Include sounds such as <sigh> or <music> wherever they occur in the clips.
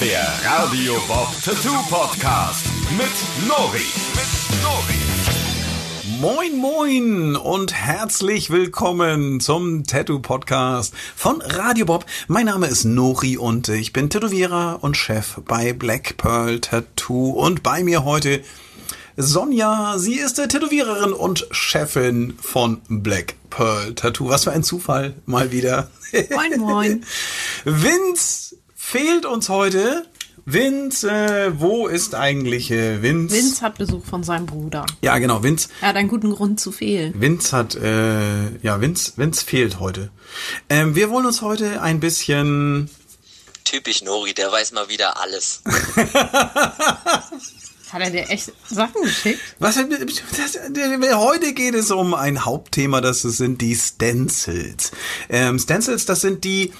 Der Radio Bob Tattoo Podcast mit Nori. Mit Nori. Moin moin und herzlich willkommen zum Tattoo Podcast von Radio Bob. Mein Name ist Nori und ich bin Tätowierer und Chef bei Black Pearl Tattoo und bei mir heute Sonja. Sie ist Tätowiererin und Chefin von Black Pearl Tattoo. Was für ein Zufall mal wieder. Moin moin. <laughs> Vince fehlt uns heute. Vince, äh, wo ist eigentlich äh, Vince? Vince hat Besuch von seinem Bruder. Ja, genau, Vince. Er hat einen guten Grund zu fehlen. Vince hat, äh, ja, Vince, Vince fehlt heute. Ähm, wir wollen uns heute ein bisschen. Typisch Nori, der weiß mal wieder alles. <laughs> Hat er dir echt Sachen geschickt? Was, das, heute geht es um ein Hauptthema, das sind die Stencils. Ähm, Stencils, das sind die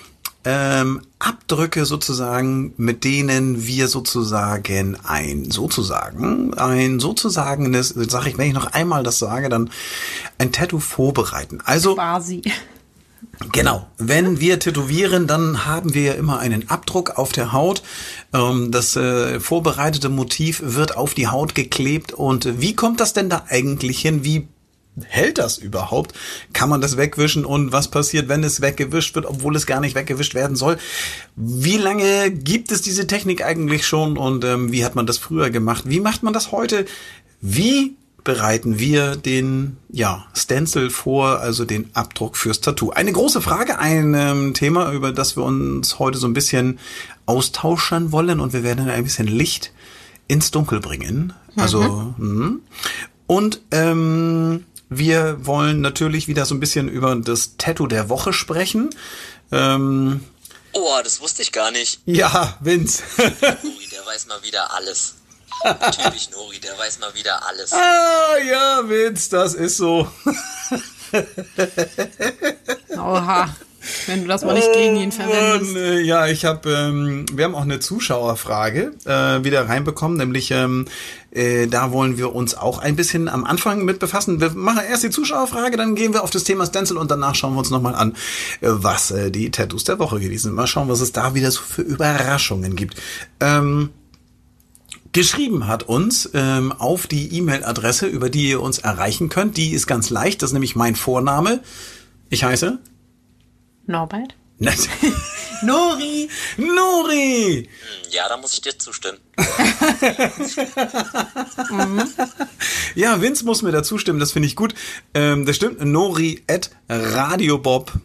ähm, Abdrücke sozusagen, mit denen wir sozusagen ein sozusagen ein sozusagen das sage ich, wenn ich noch einmal das sage, dann ein Tattoo vorbereiten. Also Quasi. Genau. Wenn wir tätowieren, dann haben wir ja immer einen Abdruck auf der Haut. Ähm, Das äh, vorbereitete Motiv wird auf die Haut geklebt. Und wie kommt das denn da eigentlich hin? Wie hält das überhaupt? Kann man das wegwischen? Und was passiert, wenn es weggewischt wird, obwohl es gar nicht weggewischt werden soll? Wie lange gibt es diese Technik eigentlich schon? Und ähm, wie hat man das früher gemacht? Wie macht man das heute? Wie bereiten wir den ja, Stencil vor, also den Abdruck fürs Tattoo. Eine große Frage, ein ähm, Thema, über das wir uns heute so ein bisschen austauschen wollen und wir werden ein bisschen Licht ins Dunkel bringen. Also mhm. und ähm, wir wollen natürlich wieder so ein bisschen über das Tattoo der Woche sprechen. Ähm, Oh, das wusste ich gar nicht. ja, Vince. <laughs> Nori, der weiß mal wieder alles. Typisch Nori, der weiß mal wieder alles. ah, ja, Vince, das ist so. <laughs> Oha. Wenn du das mal nicht gegen ihn Und, verwendest. äh, ja, ich habe, ähm, wir haben auch eine Zuschauerfrage äh, wieder reinbekommen, nämlich ähm, äh, da wollen wir uns auch ein bisschen am Anfang mit befassen. Wir machen erst die Zuschauerfrage, dann gehen wir auf das Thema Stencil und danach schauen wir uns nochmal an, äh, was äh, die Tattoos der Woche gewesen sind. Mal schauen, was es da wieder so für Überraschungen gibt. Ähm, Geschrieben hat uns ähm, auf die E-Mail-Adresse, über die ihr uns erreichen könnt. Die ist ganz leicht, das ist nämlich mein Vorname. Ich heiße Norbert? <laughs> Nori. Nori. Ja, da muss ich dir zustimmen. <laughs> Ja, Vince muss mir dazu stimmen, das finde ich gut. Ähm, das stimmt. Nori at radiobob.de.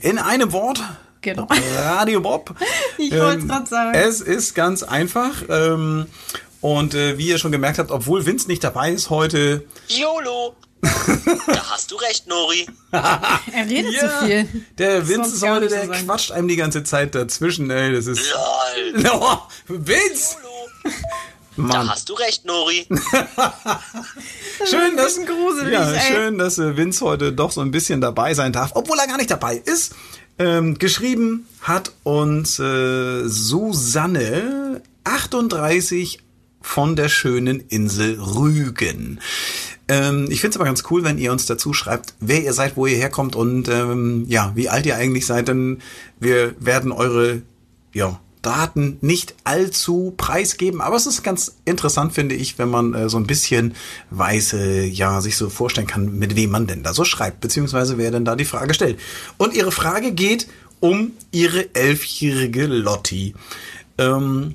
In einem Wort. Genau. Radiobob. <laughs> Ich wollte es Ähm, gerade sagen. Es ist ganz einfach. Ähm, und äh, wie ihr schon gemerkt habt, obwohl Vince nicht dabei ist heute, YOLO! Da hast du recht, Nori. <laughs> Er redet Ja, zu viel. Der Vince ist heute, der sein. quatscht einem die ganze Zeit dazwischen, ey. Das ist. Lol. <laughs> Oh, Vince! <laughs> Mann. Da hast du recht, Nori. Schön, dass, gruselig, ja, ey. schön, dass äh, Vince heute doch so ein bisschen dabei sein darf, obwohl er gar nicht dabei ist. Ähm, geschrieben hat uns äh, Susanne 38 von der schönen Insel Rügen. Ähm, ich finde es aber ganz cool, wenn ihr uns dazu schreibt, wer ihr seid, wo ihr herkommt und ähm, ja, wie alt ihr eigentlich seid, denn wir werden eure ja, Daten nicht allzu preisgeben, aber es ist ganz interessant, finde ich, wenn man äh, so ein bisschen weiß, äh, ja, sich so vorstellen kann, mit wem man denn da so schreibt, beziehungsweise wer denn da die Frage stellt. Und ihre Frage geht um ihre elfjährige Lotti. Ähm,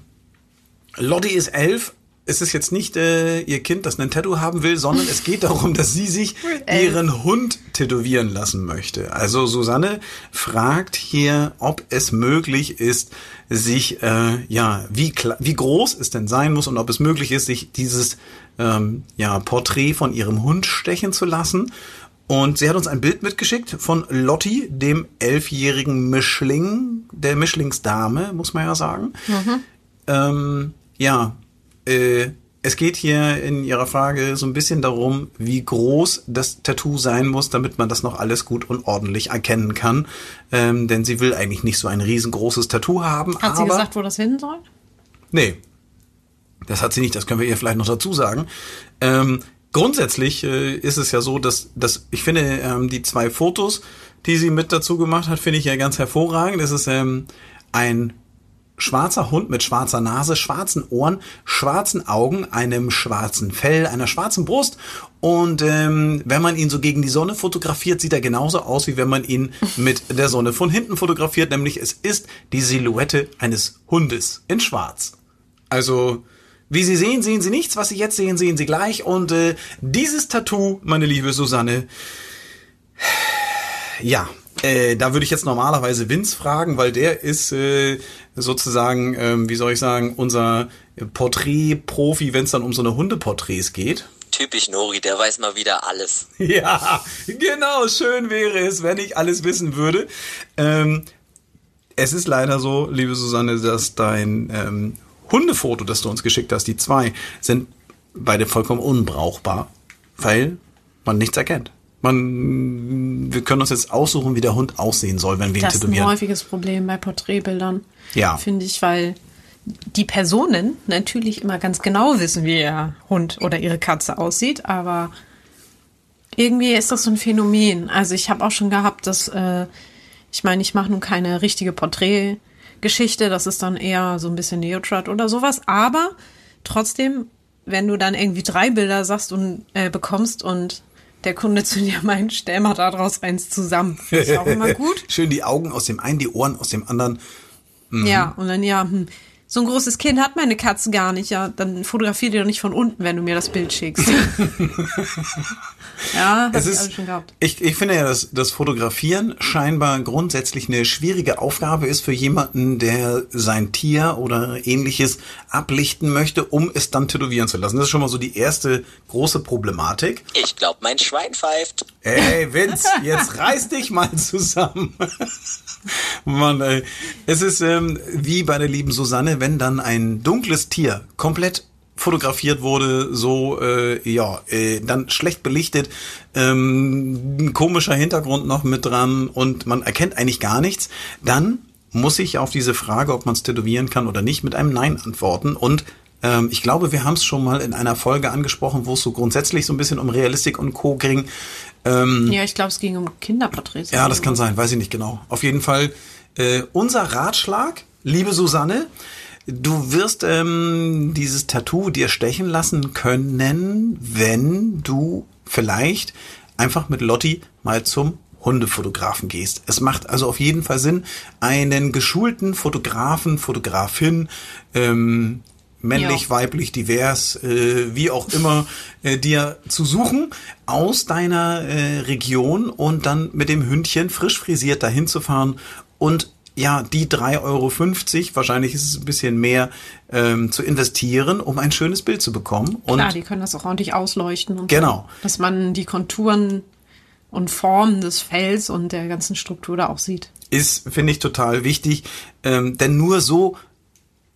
Lotti ist elf. Es ist jetzt nicht äh, ihr Kind, das ein Tattoo haben will, sondern es geht darum, dass sie sich <laughs> ihren Hund tätowieren lassen möchte. Also Susanne fragt hier, ob es möglich ist, sich, äh, ja, wie, wie groß es denn sein muss und ob es möglich ist, sich dieses ähm, ja, Porträt von ihrem Hund stechen zu lassen. Und sie hat uns ein Bild mitgeschickt von Lotti, dem elfjährigen Mischling, der Mischlingsdame, muss man ja sagen. Ähm, ja, äh, es geht hier in Ihrer Frage so ein bisschen darum, wie groß das Tattoo sein muss, damit man das noch alles gut und ordentlich erkennen kann. Ähm, denn sie will eigentlich nicht so ein riesengroßes Tattoo haben. Hat sie gesagt, wo das hin soll? Nee, das hat sie nicht, das können wir ihr vielleicht noch dazu sagen. Ähm, grundsätzlich äh, ist es ja so, dass, dass ich finde, ähm, die zwei Fotos, die sie mit dazu gemacht hat, finde ich ja ganz hervorragend. Das ist ähm, ein schwarzer Hund mit schwarzer Nase, schwarzen Ohren, schwarzen Augen, einem schwarzen Fell, einer schwarzen Brust. Und ähm, wenn man ihn so gegen die Sonne fotografiert, sieht er genauso aus, wie wenn man ihn mit der Sonne von hinten fotografiert. Nämlich es ist die Silhouette eines Hundes in Schwarz. Also, wie Sie sehen, sehen Sie nichts. Was Sie jetzt sehen, sehen Sie gleich. Und äh, dieses Tattoo, meine liebe Susanne, ja, äh, da würde ich jetzt normalerweise Vince fragen, weil der ist äh, sozusagen, ähm, wie soll ich sagen, unser Porträt-Profi, wenn es dann um so eine Hundeporträts geht. Typisch Nori, der weiß mal wieder alles. <laughs> Ja, genau, schön wäre es, wenn ich alles wissen würde. Ähm, es ist leider so, liebe Susanne, dass dein ähm, Hundefoto, das du uns geschickt hast, die zwei, sind beide vollkommen unbrauchbar, weil man nichts erkennt. Man, wir können uns jetzt aussuchen, wie der Hund aussehen soll, wenn wir ihn Das ist ein tätowieren. häufiges Problem bei Porträtbildern. Ja. Finde ich, weil die Personen natürlich immer ganz genau wissen, wie ihr Hund oder ihre Katze aussieht, aber irgendwie ist das so ein Phänomen. Also ich habe auch schon gehabt, dass, äh, ich meine, ich mache nun keine richtige Porträtgeschichte, das ist dann eher so ein bisschen Neotrat oder sowas, aber trotzdem, wenn du dann irgendwie drei Bilder sagst und äh, bekommst und der Kunde zu dir meint, stell mal daraus eins zusammen. Das ist auch immer <laughs> gut. Schön die Augen aus dem einen, die Ohren aus dem anderen. Mhm. Ja, und dann ja, hm, so ein großes Kind hat meine Katze gar nicht. Ja, dann fotografier die doch nicht von unten, wenn du mir das Bild schickst. <laughs> ja, ich ist, alles schon gehabt. ich, ich finde ja, dass das Fotografieren scheinbar grundsätzlich eine schwierige Aufgabe ist für jemanden, der sein Tier oder ähnliches ablichten möchte, um es dann tätowieren zu lassen. Das ist schon mal so die erste große Problematik. Ich glaube, mein Schwein pfeift. Ey, Vince, jetzt reiß dich mal zusammen. <laughs> <laughs> Mann, ey. Es ist ähm, wie bei der lieben Susanne, wenn dann ein dunkles Tier komplett fotografiert wurde, so äh, ja, äh, dann schlecht belichtet, ähm, ein komischer Hintergrund noch mit dran und man erkennt eigentlich gar nichts, dann muss ich auf diese Frage, ob man es tätowieren kann oder nicht, mit einem Nein antworten und ähm, ich glaube, wir haben es schon mal in einer Folge angesprochen, wo es so grundsätzlich so ein bisschen um Realistik und Co. ging. Ähm, Ja, ich glaube, es ging um Kinderporträts. ja, das kann sein, weiß ich nicht genau. Auf jeden Fall äh, unser Ratschlag, liebe Susanne, du wirst ähm, dieses Tattoo dir stechen lassen können, wenn du vielleicht einfach mit Lotti mal zum Hundefotografen gehst. Es macht also auf jeden Fall Sinn, einen geschulten Fotografen, Fotografin, ähm, männlich, Ja. weiblich, divers, äh, wie auch immer, äh, dir zu suchen aus deiner äh, Region und dann mit dem Hündchen frisch frisiert dahin zu fahren und ja, die 3,50 Euro, wahrscheinlich ist es ein bisschen mehr, ähm, zu investieren, um ein schönes Bild zu bekommen. Und Klar, die können das auch ordentlich ausleuchten. Und Genau. So, dass man die Konturen und Formen des Fells und der ganzen Struktur da auch sieht. ist, finde ich, total wichtig, ähm, denn nur so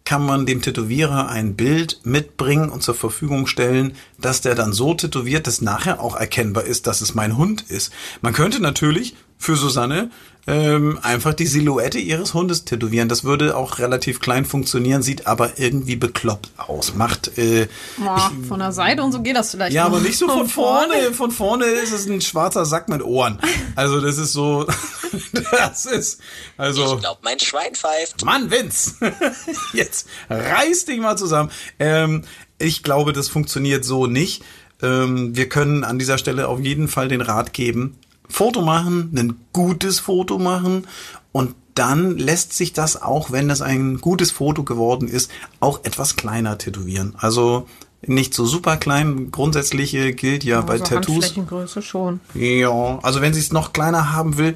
kann man dem Tätowierer ein Bild mitbringen und zur Verfügung stellen, dass der dann so tätowiert, dass nachher auch erkennbar ist, dass es mein Hund ist. Man könnte natürlich für Susanne ähm, einfach die Silhouette ihres Hundes tätowieren. Das würde auch relativ klein funktionieren, sieht aber irgendwie bekloppt aus. Macht äh, Boah, von der Seite und so geht das vielleicht. ja, noch. aber nicht so <laughs> von vorne. Von vorne ist es ein schwarzer Sack mit Ohren. Also das ist so, <laughs> das ist also. Ich glaube, mein Schwein pfeift. Mann, Vince, <laughs> jetzt reiß dich mal zusammen. Ähm, ich glaube, das funktioniert so nicht. Ähm, wir können an dieser Stelle auf jeden Fall den Rat geben, Foto machen, ein gutes Foto machen und dann lässt sich das auch, wenn das ein gutes Foto geworden ist, auch etwas kleiner tätowieren. Also nicht so super klein. Grundsätzlich äh, gilt ja bei also Tattoos. Handflächengröße schon. Ja, also wenn sie es noch kleiner haben will,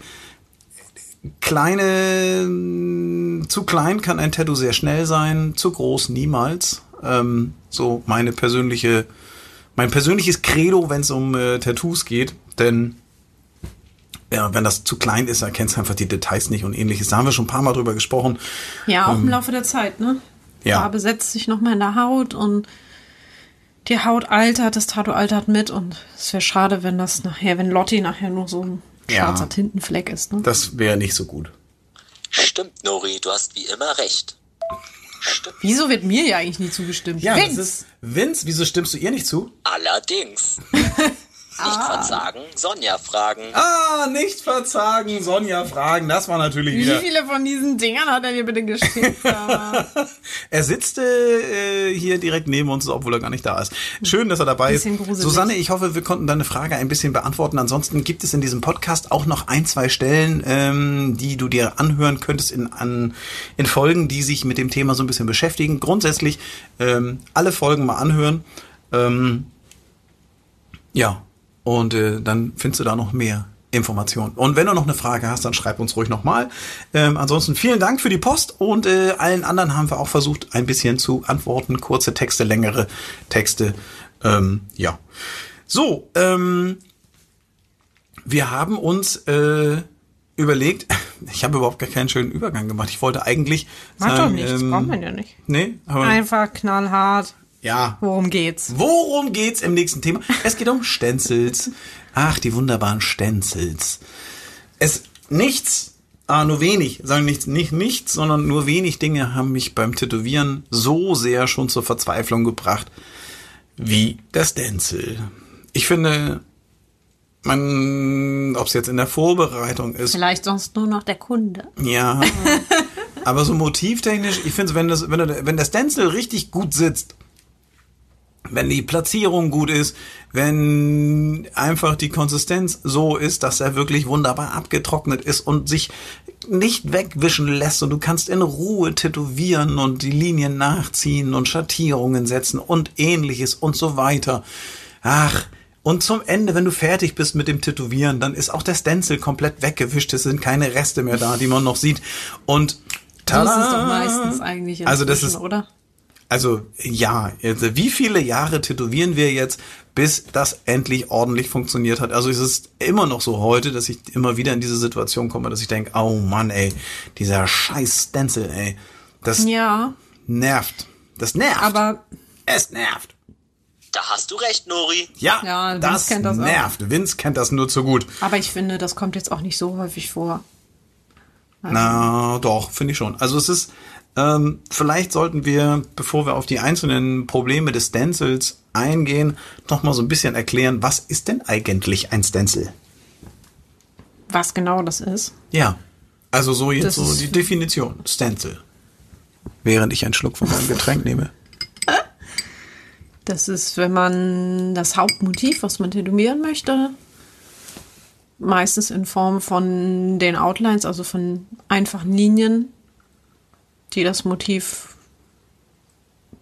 kleine, zu klein kann ein Tattoo sehr schnell sein, zu groß niemals. Ähm, so meine persönliche, mein persönliches Credo, wenn es um äh, Tattoos geht, denn ja, wenn das zu klein ist, erkennst du einfach die Details nicht und ähnliches. Da haben wir schon ein paar Mal drüber gesprochen. Ja, auch im Laufe der Zeit, ne? Ähm, ja. Farbe setzt sich nochmal in der Haut und die Haut altert, das Tattoo altert mit und es wäre schade, wenn das nachher, wenn Lotti nachher nur so ein Ja. schwarzer Tintenfleck ist, ne? Das wäre nicht so gut. Stimmt, Nori, du hast wie immer recht. Stimmt. Wieso wird mir ja eigentlich nie zugestimmt? Ja, Vince! das ist Vince. Wieso stimmst du ihr nicht zu? Allerdings. <laughs> Nicht verzagen, Sonja fragen. Ah, nicht verzagen, Sonja fragen. Das war natürlich Wie wieder. viele von diesen Dingern hat er dir bitte geschickt? <laughs> Er sitzt äh, hier direkt neben uns, obwohl er gar nicht da ist. Schön, dass er dabei ist. Susanne, ich hoffe, wir konnten deine Frage ein bisschen beantworten. Ansonsten gibt es in diesem Podcast auch noch ein, zwei Stellen, ähm, die du dir anhören könntest in, an, in Folgen, die sich mit dem Thema so ein bisschen beschäftigen. Grundsätzlich ähm, alle Folgen mal anhören. Ähm, ja, und äh, dann findest du da noch mehr Informationen. Und wenn du noch eine Frage hast, dann schreib uns ruhig nochmal. Ähm, ansonsten vielen Dank für die Post und äh, allen anderen haben wir auch versucht, ein bisschen zu antworten. Kurze Texte, längere Texte. Ähm, ja. So, ähm, wir haben uns äh, überlegt, <laughs> ich habe überhaupt gar keinen schönen Übergang gemacht. Ich wollte eigentlich doch sagen, nichts, ähm, braucht man ja nicht. Nee, aber Einfach knallhart. Ja, Worum geht's? Worum geht's im nächsten Thema? Es geht um Stenzels. Ach, die wunderbaren Stenzels. Es nichts, ah, nur wenig, sagen nichts, nicht nichts, sondern nur wenig Dinge haben mich beim Tätowieren so sehr schon zur Verzweiflung gebracht wie der Stenzel. Ich finde, man, ob es jetzt in der Vorbereitung ist, Vielleicht sonst nur noch der Kunde. ja. <laughs> Aber so motivtechnisch, ich finde, wenn das, wenn, wenn der Stencil richtig gut sitzt, wenn die Platzierung gut ist, wenn einfach die Konsistenz so ist, dass er wirklich wunderbar abgetrocknet ist und sich nicht wegwischen lässt und du kannst in Ruhe tätowieren und die Linien nachziehen und Schattierungen setzen und ähnliches und so weiter. Ach, und zum Ende, wenn du fertig bist mit dem Tätowieren, dann ist auch der Stencil komplett weggewischt. Es sind keine Reste mehr da, die man noch sieht. Und So ist es tada! doch meistens eigentlich Also das ist- oder? Also ja, also wie viele Jahre tätowieren wir jetzt, bis das endlich ordentlich funktioniert hat? Also es ist immer noch so heute, dass ich immer wieder in diese Situation komme, dass ich denke, oh Mann, ey, dieser scheiß Stencil, ey, das Ja, nervt. Das nervt. aber es nervt. Da hast du recht, Nori. Ja, Ja, Vince das, kennt das auch. nervt. Vince kennt das nur zu gut. Aber ich finde, das kommt jetzt auch nicht so häufig vor. Na, doch, finde ich schon. Also es ist, ähm, vielleicht sollten wir, bevor wir auf die einzelnen Probleme des Stencils eingehen, noch mal so ein bisschen erklären, was ist denn eigentlich ein Stencil? Was genau das ist. Ja, also so jetzt Das so die Definition, Stencil. Während ich einen Schluck von meinem Getränk nehme. Das ist, wenn man das Hauptmotiv, was man tätowieren möchte, meistens in Form von den Outlines, also von einfachen Linien, die das Motiv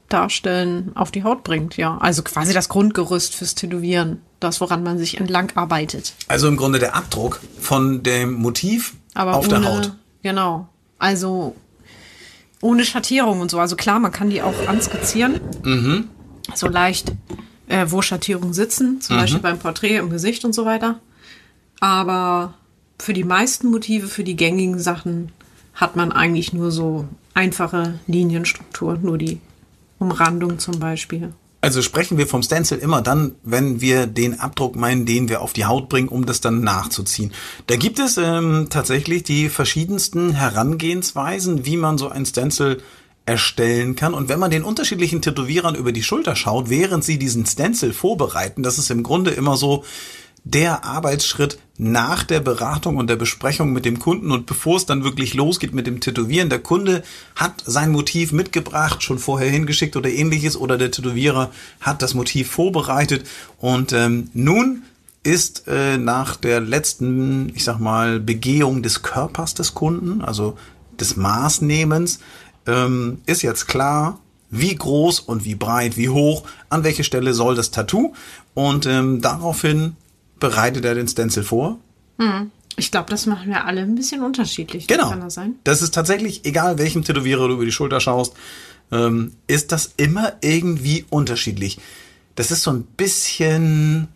darstellen, auf die Haut bringt, ja. Also quasi das Grundgerüst fürs Tätowieren, das, woran man sich entlang arbeitet. Also im Grunde der Abdruck von dem Motiv Aber auf ohne, der Haut. Genau. Also ohne Schattierung und so. Also klar, man kann die auch anskizzieren. Mhm. So leicht, äh, wo Schattierungen sitzen, Mhm. zum Beispiel beim Porträt im Gesicht und so weiter. Aber für die meisten Motive, für die gängigen Sachen, hat man eigentlich nur so einfache Linienstrukturen, nur die Umrandung zum Beispiel. Also sprechen wir vom Stencil immer dann, wenn wir den Abdruck meinen, den wir auf die Haut bringen, um das dann nachzuziehen. Da gibt es ähm, tatsächlich die verschiedensten Herangehensweisen, wie man so ein Stencil erstellen kann. Und wenn man den unterschiedlichen Tätowierern über die Schulter schaut, während sie diesen Stencil vorbereiten, das ist im Grunde immer so der Arbeitsschritt nach der Beratung und der Besprechung mit dem Kunden und bevor es dann wirklich losgeht mit dem Tätowieren. Der Kunde hat sein Motiv mitgebracht, schon vorher hingeschickt oder ähnliches oder der Tätowierer hat das Motiv vorbereitet und ähm, nun ist äh, nach der letzten, ich sag mal, Begehung des Körpers des Kunden, also des Maßnehmens, ähm, ist jetzt klar, wie groß und wie breit, wie hoch, an welche Stelle soll das Tattoo und ähm, daraufhin bereitet er den Stencil vor. Ich glaube, das machen wir alle ein bisschen unterschiedlich. Genau. Kann das sein? Das ist tatsächlich, egal welchem Tätowierer du über die Schulter schaust, ähm, ist das immer irgendwie unterschiedlich. Das ist so ein bisschen,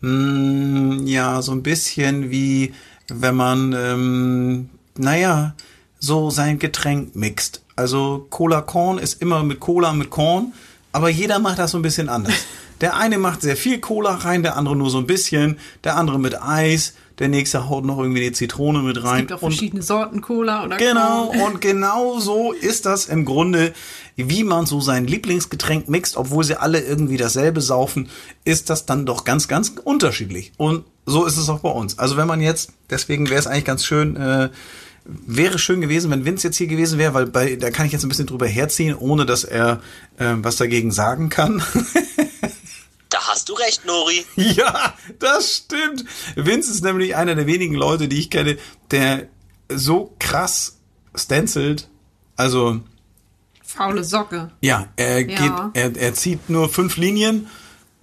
mh, ja, so ein bisschen wie wenn man, ähm, naja, so sein Getränk mixt. Also Cola Korn ist immer mit Cola mit Korn, aber jeder macht das so ein bisschen anders. <laughs> Der eine macht sehr viel Cola rein, der andere nur so ein bisschen, der andere mit Eis, der nächste haut noch irgendwie die Zitrone mit Es rein. gibt auch und verschiedene Sorten Cola oder Genau, Cola. und genau so ist das im Grunde, wie man so sein Lieblingsgetränk mixt, obwohl sie alle irgendwie dasselbe saufen, ist das dann doch ganz, ganz unterschiedlich. Und so ist es auch bei uns. Also wenn man jetzt, deswegen wäre es eigentlich ganz schön, äh, wäre schön gewesen, wenn Vince jetzt hier gewesen wäre, weil bei, da kann ich jetzt ein bisschen drüber herziehen, ohne dass er äh, was dagegen sagen kann. <laughs> Hast du recht, Nori. <laughs> Ja, das stimmt. Vince ist nämlich einer der wenigen Leute, die ich kenne, der so krass stencelt. Also, Faule Socke. ja, er Ja. geht, er, er zieht nur fünf Linien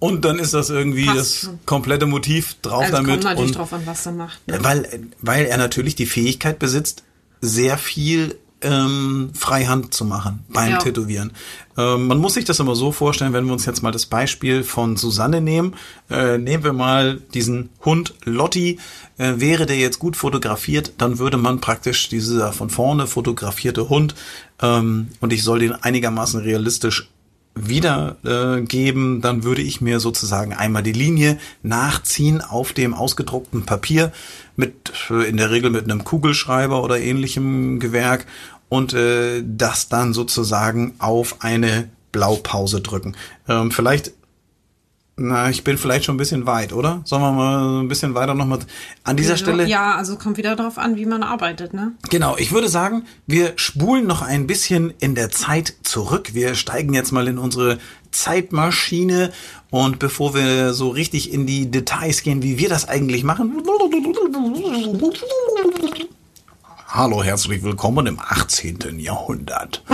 und dann ist das irgendwie Passt das schon. komplett Motiv drauf Also damit. kommt natürlich und drauf an, was er macht. Ne? weil, weil er natürlich die Fähigkeit besitzt, sehr viel ähm, Freihand zu machen beim Ja. Tätowieren. Ähm, man muss sich das immer so vorstellen, wenn wir uns jetzt mal das Beispiel von Susanne nehmen. Äh, nehmen wir mal diesen Hund Lotti. Äh, wäre der jetzt gut fotografiert, dann würde man praktisch dieser von vorne fotografierte Hund ähm, und ich soll den einigermaßen realistisch wiedergeben, äh, dann würde ich mir sozusagen einmal die Linie nachziehen auf dem ausgedruckten Papier mit äh, in der Regel mit einem Kugelschreiber oder ähnlichem Gewerk und äh, das dann sozusagen auf eine Blaupause drücken. Ähm, vielleicht na, ich bin vielleicht schon ein bisschen weit, oder? Sollen wir mal ein bisschen weiter nochmal an dieser Stelle? Ja, also kommt wieder darauf an, wie man arbeitet, ne? Genau, ich würde sagen, wir spulen noch ein bisschen in der Zeit zurück. Wir steigen jetzt mal in unsere Zeitmaschine und bevor wir so richtig in die Details gehen, wie wir das eigentlich machen. Hallo, herzlich willkommen im 18. Jahrhundert.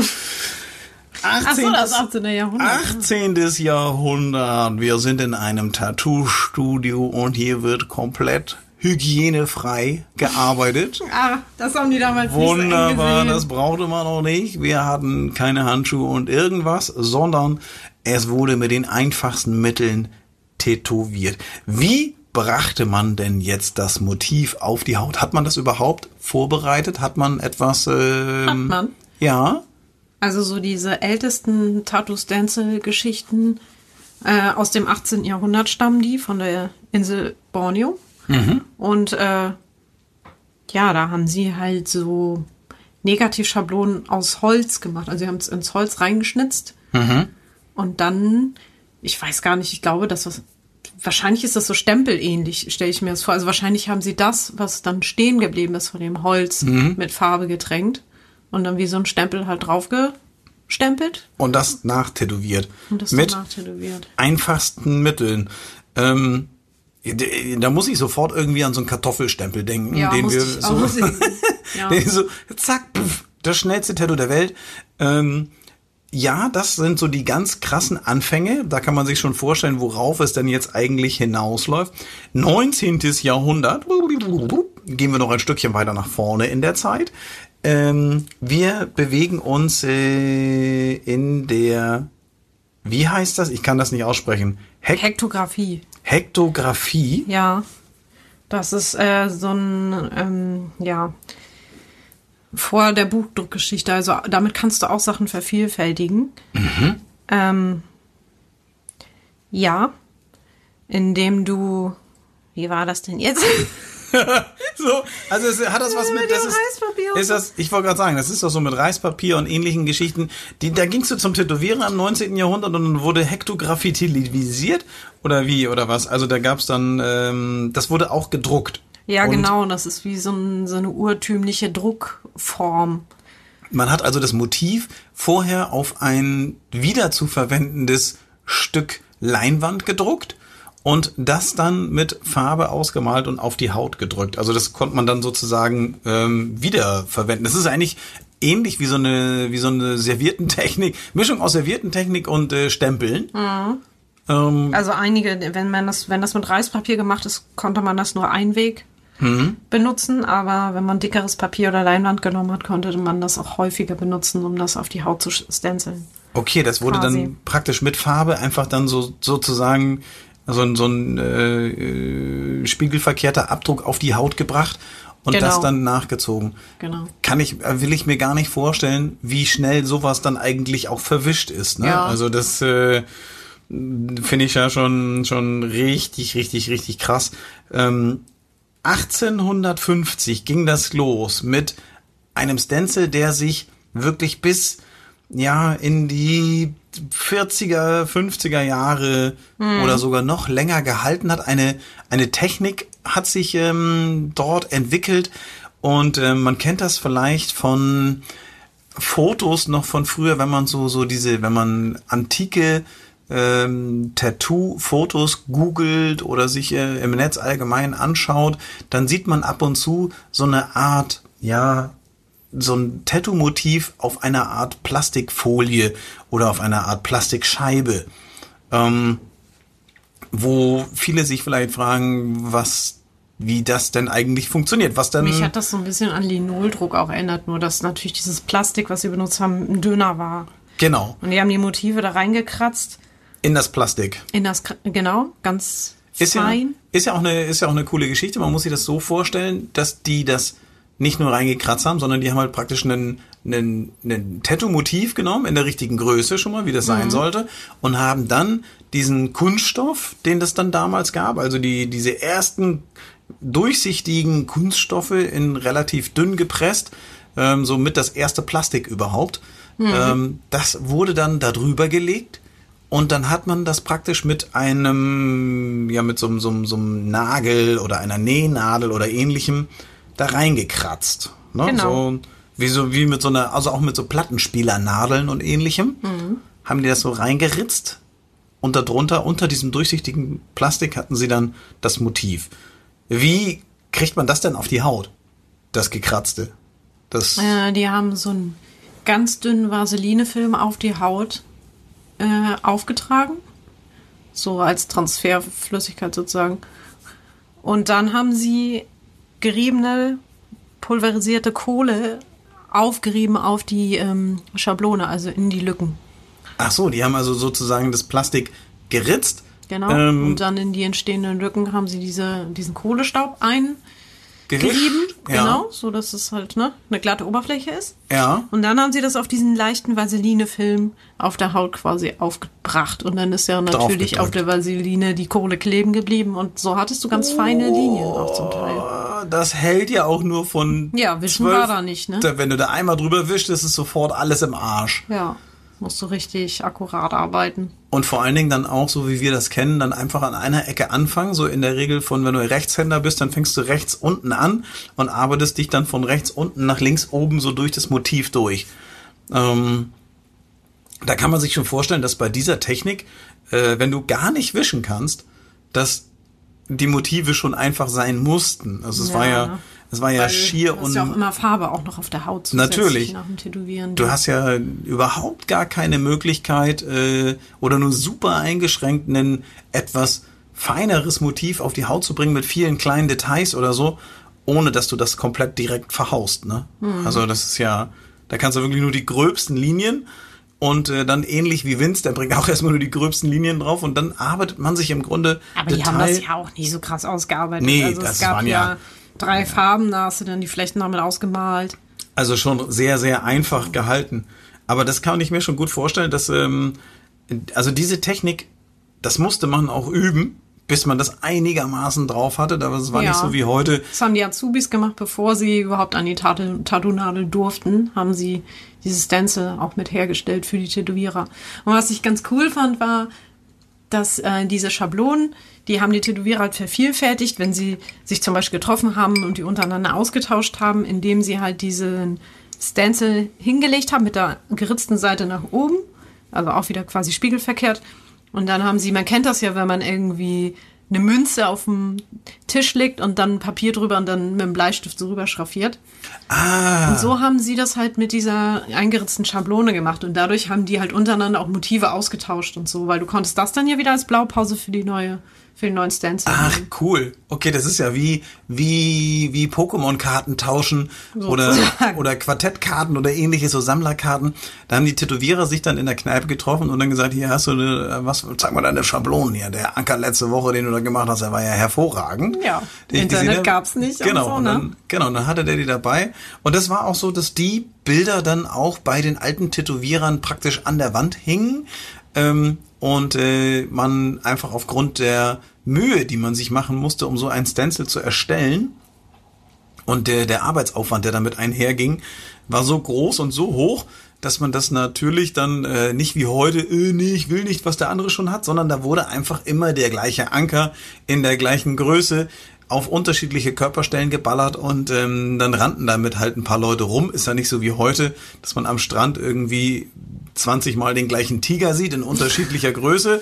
Ach so, das 18. Jahrhundert. 18. Jahrhundert. Wir sind in einem Tattoo-Studio und hier wird komplett hygienefrei gearbeitet. <laughs> Ah, das haben die damals Wunderbar, nicht so das brauchte man auch nicht. Wir hatten keine Handschuhe und irgendwas, sondern es wurde mit den einfachsten Mitteln tätowiert. Wie brachte man denn jetzt das Motiv auf die Haut? Hat man das überhaupt vorbereitet? Hat man etwas? Ähm, Hat man. Ja. Also so diese ältesten Tattoo-Stencil-Geschichten äh, aus dem 18. Jahrhundert stammen die von der Insel Borneo. Und äh, ja, da haben sie halt so Negativschablonen aus Holz gemacht. Also sie haben es ins Holz reingeschnitzt. Und dann, ich weiß gar nicht, ich glaube, dass das wahrscheinlich ist das so stempelähnlich, stelle ich mir das vor. Also wahrscheinlich haben sie das, was dann stehen geblieben ist von dem Holz, mit Farbe getränkt und dann wie so ein Stempel halt draufgestempelt Und das nachtätowiert. und das mit danach tätowiert. einfachsten Mitteln. Ähm, da muss ich sofort irgendwie an so einen Kartoffelstempel denken, Ja, den wir ich so, ich- <laughs> ja. den so zack, pf, das schnellste Tattoo der Welt. Ähm, ja, das sind so die ganz krassen Anfänge. Da kann man sich schon vorstellen, worauf es denn jetzt eigentlich hinausläuft. 19. Jahrhundert. Gehen wir noch ein Stückchen weiter nach vorne in der Zeit. Ähm, wir bewegen uns äh, in der, wie heißt das? Ich kann das nicht aussprechen. Hek Hektografie. Hektographie. Ja, das ist äh, so ein, ähm, ja, vor der Buchdruckgeschichte. Also damit kannst du auch Sachen vervielfältigen. Ähm, ja, indem du, wie war das denn jetzt? <laughs> <laughs> So, also es hat das was mit, mit das dem ist, ist das, ich wollte gerade sagen, das ist doch so mit Reispapier und ähnlichen Geschichten. Die, da gingst du zum Tätowieren am 19. Jahrhundert und dann wurde Hektographie televiziert oder wie oder was? Also da gab's dann, ähm, das wurde auch gedruckt. ja, Und genau, das ist wie so, ein, so eine urtümliche Druckform. Man hat also das Motiv vorher auf ein wiederzuverwendendes Stück Leinwand gedruckt und das dann mit Farbe ausgemalt und auf die Haut gedrückt. Also das konnte man dann sozusagen ähm, wiederverwenden. Das ist eigentlich ähnlich wie so eine wie so eine Serviertentechnik, Mischung aus Serviertentechnik und äh, Stempeln. Ähm, Also einige, wenn man das, wenn das mit Reispapier gemacht ist, konnte man das nur Einweg benutzen, aber wenn man dickeres Papier oder Leinwand genommen hat, konnte man das auch häufiger benutzen, um das auf die Haut zu stenciln. Okay, das wurde Quasi. dann praktisch mit Farbe einfach dann so sozusagen so ein, so ein äh, äh, spiegelverkehrter Abdruck auf die Haut gebracht und Genau. das dann nachgezogen. Genau. Kann ich, äh, will ich mir gar nicht vorstellen, wie schnell sowas dann eigentlich auch verwischt ist. Ne? Ja. Also das äh, finde ich ja schon schon richtig, richtig, richtig krass. Ähm, 1850 ging das los mit einem Stencil, der sich wirklich bis ja in die 40er, 50er Jahre oder sogar noch länger gehalten hat. Eine eine Technik hat sich ähm, dort entwickelt und ähm, man kennt das vielleicht von Fotos noch von früher, wenn man so so diese, wenn man antike ähm, Tattoo-Fotos googelt oder sich äh, im Netz allgemein anschaut, dann sieht man ab und zu so eine Art, ja, so ein Tattoo-Motiv auf einer Art Plastikfolie oder auf einer Art Plastikscheibe, ähm, wo viele sich vielleicht fragen, was, wie das denn eigentlich funktioniert, was dann Mich hat das so ein bisschen an Linoldruck auch erinnert, nur dass natürlich dieses Plastik, was sie benutzt haben, ein dünner war. genau Und die haben die Motive da reingekratzt. in das Plastik. In das, genau, ganz Ist ja, fein. ist ja auch eine, ist ja auch eine coole Geschichte. Man muss sich das so vorstellen, dass die das nicht nur reingekratzt haben, sondern die haben halt praktisch einen, einen, einen Tattoo-Motiv genommen, in der richtigen Größe schon mal, wie das sein sollte, und haben dann diesen Kunststoff, den das dann damals gab, also die, diese ersten durchsichtigen Kunststoffe in relativ dünn gepresst, ähm, somit das erste Plastik überhaupt. Ähm, das wurde dann darüber gelegt und dann hat man das praktisch mit einem, ja, mit so, einem- so, einem- so einem Nagel oder einer Nähnadel oder ähnlichem da reingekratzt. Ne? Genau. So, wie so, wie mit so einer, also auch mit so Plattenspielernadeln und ähnlichem. Haben die das so reingeritzt und darunter, unter diesem durchsichtigen Plastik hatten sie dann das Motiv. Wie kriegt man das denn auf die Haut? Das gekratzte. Das, Äh, die haben so einen ganz dünnen Vaselinefilm auf die Haut äh, aufgetragen. So als Transferflüssigkeit sozusagen. Und dann haben sie geriebene, pulverisierte Kohle aufgerieben auf die ähm, Schablone, also in die Lücken. ach so, die haben also sozusagen das Plastik geritzt. Genau. Ähm, und dann in die entstehenden Lücken haben sie diese, diesen Kohlestaub eingerieben. gerischt. Ja. Genau, so dass es halt ne, eine glatte Oberfläche ist. Ja. Und dann haben sie das auf diesen leichten Vaseline-Film auf der Haut quasi aufgebracht. Und dann ist ja natürlich auf der Vaseline die Kohle kleben geblieben. Und so hattest du ganz feine Linien auch zum Teil. Das hält ja auch nur von. Ja, wischen zwölf- war da nicht, ne? Wenn du da einmal drüber wischst, ist es sofort alles im Arsch. Ja, musst du richtig akkurat arbeiten. Und vor allen Dingen dann auch, so wie wir das kennen, dann einfach an einer Ecke anfangen. So in der Regel von, wenn du Rechtshänder bist, dann fängst du rechts unten an und arbeitest dich dann von rechts unten nach links oben so durch das Motiv durch. Ähm, da kann man sich schon vorstellen, dass bei dieser Technik, äh, wenn du gar nicht wischen kannst, dass die Motive schon einfach sein mussten. Also es Ja, war ja, es war ja Weil schier du hast und ja auch immer Farbe auch noch auf der Haut Natürlich. nach dem Tätowieren. Du hast ja überhaupt gar keine Möglichkeit äh, oder nur super eingeschränkt ein etwas feineres Motiv auf die Haut zu bringen mit vielen kleinen Details oder so, ohne dass du das komplett direkt verhaust. Ne? Mhm. Also das ist ja, da kannst du wirklich nur die gröbsten Linien und äh, dann ähnlich wie Vince, der bringt auch erstmal nur die gröbsten Linien drauf und dann arbeitet man sich im Grunde Aber die haben das ja auch nicht so krass ausgearbeitet. Nee, also das es gab waren ja, ja- drei Farben, da hast du dann die Flächen damit ausgemalt. Also schon sehr, sehr einfach gehalten. Aber das kann ich mir schon gut vorstellen, dass, ähm, also diese Technik, das musste man auch üben, bis man das einigermaßen drauf hatte. Aber es war Ja. nicht so wie heute. Das haben die Azubis gemacht, bevor sie überhaupt an die Tattoo- Tattoo-Nadel durften, haben sie dieses Stencil auch mit hergestellt für die Tätowierer. Und was ich ganz cool fand, war, dass äh, diese Schablonen, die haben die Tätowierer halt vervielfältigt, wenn sie sich zum Beispiel getroffen haben und die untereinander ausgetauscht haben, indem sie halt diesen Stencil hingelegt haben mit der geritzten Seite nach oben, also auch wieder quasi spiegelverkehrt. Und dann haben sie, man kennt das ja, wenn man irgendwie eine Münze auf dem Tisch legt und dann Papier drüber und dann mit dem Bleistift so rüber schraffiert. Ah, Und so haben sie das halt mit dieser eingeritzten Schablone gemacht und dadurch haben die halt untereinander auch Motive ausgetauscht und so, weil du konntest das dann ja wieder als Blaupause für die neue, für den neuen Stencil. ach cool. Okay, das ist ja wie wie wie Pokémon-Karten tauschen oder Sozusagen. oder Quartettkarten oder ähnliche so Sammlerkarten. Da haben die Tätowierer sich dann in der Kneipe getroffen und dann gesagt, hier hast du eine, was, zeig mal deine Schablonen hier. Der Anker letzte Woche, den du da gemacht hast, der war ja hervorragend. Ja, Den Internet gab's nicht Genau, so, und ne? dann, genau, dann hatte der die dabei. Und das war auch so, dass die Bilder dann auch bei den alten Tätowierern praktisch an der Wand hingen. Ähm, und äh, man einfach aufgrund der Mühe, die man sich machen musste, um so ein Stencil zu erstellen, und der, der Arbeitsaufwand, der damit einherging, war so groß und so hoch, dass man das natürlich dann äh, nicht wie heute, äh, nee, ich will nicht, was der andere schon hat, sondern da wurde einfach immer der gleiche Anker in der gleichen Größe auf unterschiedliche Körperstellen geballert und ähm, dann rannten damit halt ein paar Leute rum. Ist ja nicht so wie heute, dass man am Strand irgendwie 20 Mal den gleichen Tiger sieht in unterschiedlicher <laughs> Größe.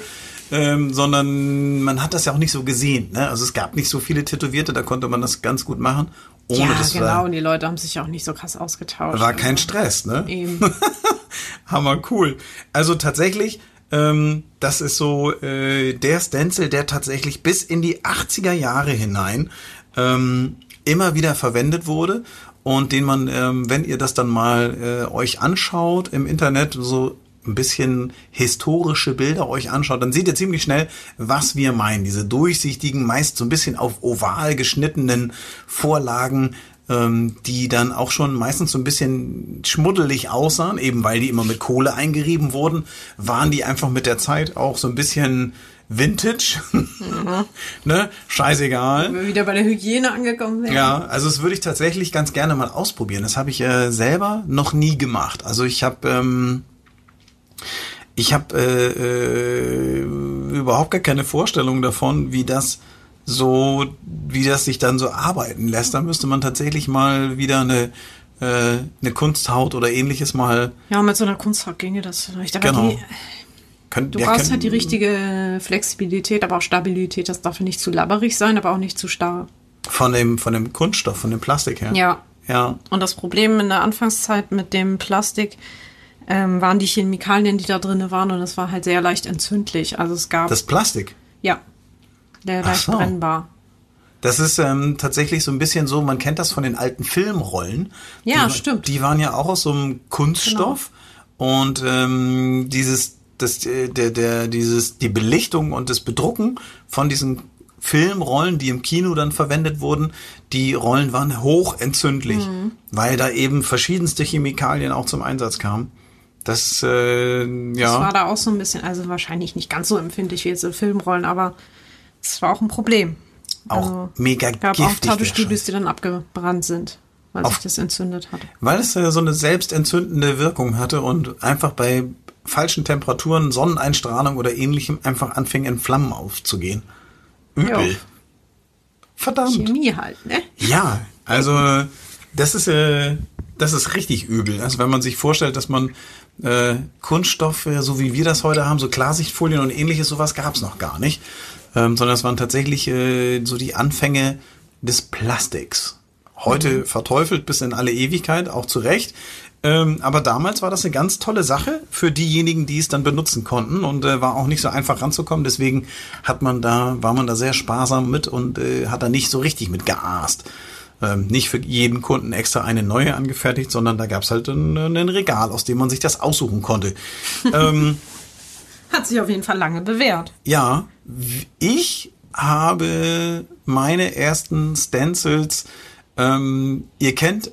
Ähm, sondern man hat das ja auch nicht so gesehen. Ne? Also es gab nicht so viele Tätowierte, da konnte man das ganz gut machen. Ohne ja, das genau. war, und die Leute haben sich auch nicht so krass ausgetauscht. war kein Also, Stress, ne? Eben. <laughs> Hammer cool. Also tatsächlich, ähm, das ist so äh, der Stencil, der tatsächlich bis in die 80er Jahre hinein ähm, immer wieder verwendet wurde und den man, ähm, wenn ihr das dann mal äh, euch anschaut im Internet, so ein bisschen historische Bilder euch anschaut, dann seht ihr ziemlich schnell, was wir meinen. Diese durchsichtigen, meist so ein bisschen auf oval geschnittenen Vorlagen, ähm, die dann auch schon meistens so ein bisschen schmuddelig aussahen, eben weil die immer mit Kohle eingerieben wurden, waren die einfach mit der Zeit auch so ein bisschen Vintage. <laughs> ne? Scheißegal. Wenn wir wieder bei der Hygiene angekommen wären. Ja, also das würde ich tatsächlich ganz gerne mal ausprobieren. Das habe ich äh, selber noch nie gemacht. Also ich habe ähm, ich habe äh, äh, überhaupt gar keine Vorstellung davon, wie das so, wie das sich dann so arbeiten lässt. Da müsste man tatsächlich mal wieder eine äh, eine Kunsthaut oder ähnliches mal. Ja, mit so einer Kunsthaut ginge das vielleicht. Aber Genau. die, Können, du ja, brauchst halt die richtige Flexibilität, aber auch Stabilität. Das darf nicht zu labberig sein, aber auch nicht zu starr. von dem von dem Kunststoff, von dem Plastik her. Ja. Ja. Und das Problem in der Anfangszeit mit dem Plastik ähm, waren die Chemikalien, die da drin waren, und es war halt sehr leicht entzündlich. Also es gab, Das Plastik. ja, der leicht so. brennbar. Das ist ähm, tatsächlich so ein bisschen so, man kennt das von den alten Filmrollen. Ja, die, stimmt. Die waren ja auch aus so einem Kunststoff und ähm, dieses, das, äh, der, der, dieses, die Belichtung und das Bedrucken von diesen Filmrollen, die im Kino dann verwendet wurden, die Rollen waren hochentzündlich, Mhm. weil da eben verschiedenste Chemikalien auch zum Einsatz kamen. Das, äh, ja. Das war da auch so ein bisschen, also wahrscheinlich nicht ganz so empfindlich wie jetzt in Filmrollen, aber es war auch ein Problem. Auch Also, mega gab auch giftig, der Tattoo-Studios, Scheiß. die dann abgebrannt sind, weil Auf- sich das entzündet hat. Weil es so eine selbstentzündende Wirkung hatte und einfach bei falschen Temperaturen, Sonneneinstrahlung oder ähnlichem einfach anfing in Flammen aufzugehen. Übel. Ja. Verdammt. Chemie halt, ne? Ja, also das ist äh, das ist richtig übel. Also wenn man sich vorstellt, dass man äh, Kunststoffe, so wie wir das heute haben, so Klarsichtfolien und ähnliches, sowas gab es noch gar nicht, ähm, sondern es waren tatsächlich äh, so die Anfänge des Plastiks. Heute verteufelt bis in alle Ewigkeit, auch zu Recht. Ähm, aber damals war das eine ganz tolle Sache für diejenigen, die es dann benutzen konnten und äh, war auch nicht so einfach ranzukommen. Deswegen hat man da, war man da sehr sparsam mit und äh, hat da nicht so richtig mit geaßt. Ähm, nicht für jeden Kunden extra eine neue angefertigt, sondern da gab's halt ein, ein Regal, aus dem man sich das aussuchen konnte. <laughs> ähm, Hat sich auf jeden Fall lange bewährt. ja, ich habe meine ersten Stencils, ähm, ihr kennt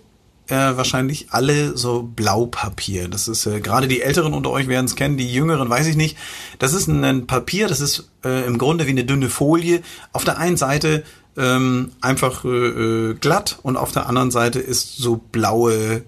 äh, wahrscheinlich alle so Blaupapier. Das ist äh, gerade die Älteren unter euch werden es kennen, die Jüngeren weiß ich nicht. Das ist ein, ein Papier, das ist äh, im Grunde wie eine dünne Folie. Auf der einen Seite ähm, einfach äh, äh, glatt und auf der anderen Seite ist so blaue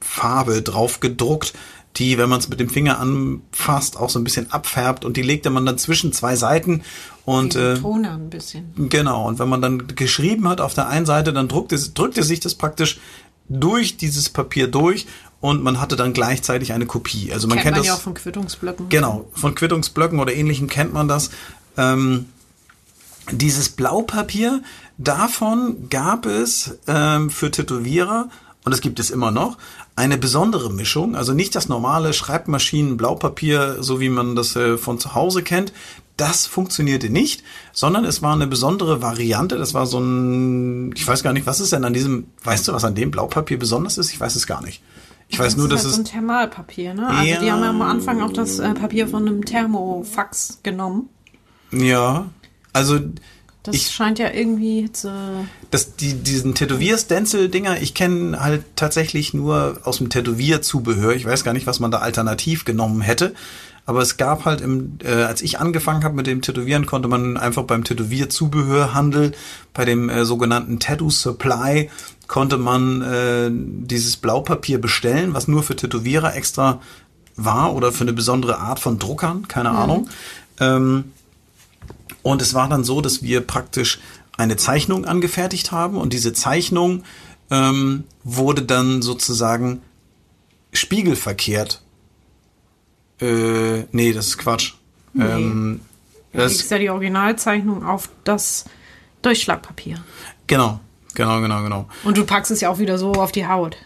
Farbe drauf gedruckt, die, wenn man es mit dem Finger anfasst, auch so ein bisschen abfärbt und die legte man dann zwischen zwei Seiten und äh, Toner ein bisschen. genau und wenn man dann geschrieben hat auf der einen Seite, dann druckte, drückte sich das praktisch durch dieses Papier durch und man hatte dann gleichzeitig eine Kopie. Also man kennt kennt, man das ja auch von Quittungsblöcken. Genau, von Quittungsblöcken oder ähnlichem kennt man das. Ähm, dieses Blaupapier, davon gab es ähm, für Tätowierer, und das gibt es immer noch, eine besondere Mischung. Also nicht das normale Schreibmaschinen-Blaupapier, so wie man das äh, von zu Hause kennt. Das funktionierte nicht, sondern es war eine besondere Variante. Das war so ein, ich weiß gar nicht, was ist denn an diesem, weißt du, was an dem Blaupapier besonders ist? Ich weiß es gar nicht. Ich weiß nur, das dass ist halt es so ein Thermalpapier, ne? Also die Ja. haben ja am Anfang auch das äh, Papier von einem Thermofax genommen. Ja, also Das Ich- scheint ja irgendwie äh, Das, die, diesen Tätowier-Stencil-Dinger, ich kenne halt tatsächlich nur aus dem Tätowierzubehör. Ich weiß gar nicht, was man da alternativ genommen hätte. Aber es gab halt, im, äh, als ich angefangen habe mit dem Tätowieren, konnte man einfach beim Tätowierzubehörhandel, bei dem äh, sogenannten Tattoo Supply, konnte man äh, dieses Blaupapier bestellen, was nur für Tätowierer extra war oder für eine besondere Art von Druckern, keine Ahnung. Ähm, und es war dann so, dass wir praktisch eine Zeichnung angefertigt haben und diese Zeichnung ähm, wurde dann sozusagen spiegelverkehrt. Äh, nee, das ist Quatsch. Ähm, das das, ist ja die Originalzeichnung auf das Durchschlagpapier. genau, genau, genau, genau. Und du packst es ja auch wieder so auf die Haut.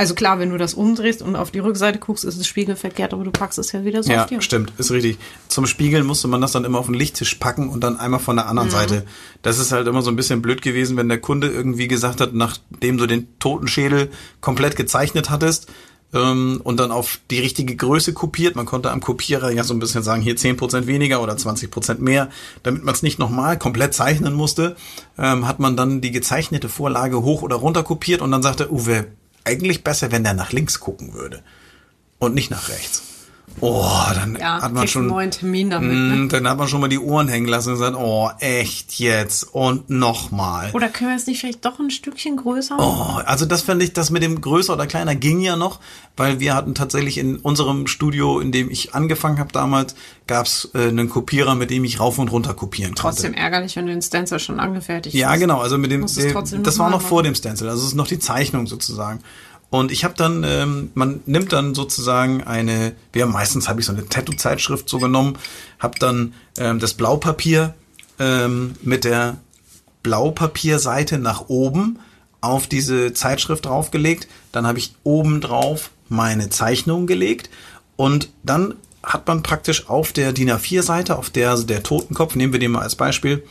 Also klar, wenn du das umdrehst und auf die Rückseite guckst, ist es spiegelverkehrt, aber du packst es ja wieder so Ja, auf die Haut. stimmt, ist richtig. Zum Spiegeln musste man das dann immer auf den Lichttisch packen und dann einmal von der anderen Seite. Das ist halt immer so ein bisschen blöd gewesen, wenn der Kunde irgendwie gesagt hat, nachdem du den Totenschädel komplett gezeichnet hattest ähm, und dann auf die richtige Größe kopiert, man konnte am Kopierer ja so ein bisschen sagen, hier 10% weniger oder 20% mehr, damit man es nicht nochmal komplett zeichnen musste, ähm, hat man dann die gezeichnete Vorlage hoch oder runter kopiert und dann sagte Uwe, eigentlich besser, wenn der nach links gucken würde und nicht nach rechts. Oh, dann Ja, hat man schon einen neuen Termin damit. Mm, Ne? dann hat man schon mal die Ohren hängen lassen und gesagt, oh, echt jetzt und nochmal. Oder können wir es nicht vielleicht doch ein Stückchen größer? Oh, also das fand ich, das mit dem größer oder kleiner ging ja noch, weil wir hatten tatsächlich in unserem Studio, in dem ich angefangen habe damals, gab's äh, einen Kopierer, mit dem ich rauf und runter kopieren konnte. Trotzdem ärgerlich, wenn du den Stencil schon angefertigt Ja, hast. genau, also mit dem, trotzdem das war noch vor machen. dem Stencil, also es ist noch die Zeichnung sozusagen. Und ich habe dann, ähm, man nimmt dann sozusagen eine, wir haben meistens habe ich so eine Tattoo-Zeitschrift so genommen, habe dann ähm, das Blaupapier ähm, mit der Blaupapierseite nach oben auf diese Zeitschrift draufgelegt. Dann habe ich oben drauf meine Zeichnung gelegt und dann hat man praktisch auf der DIN A4-Seite, auf der also der Totenkopf, nehmen wir den mal als Beispiel,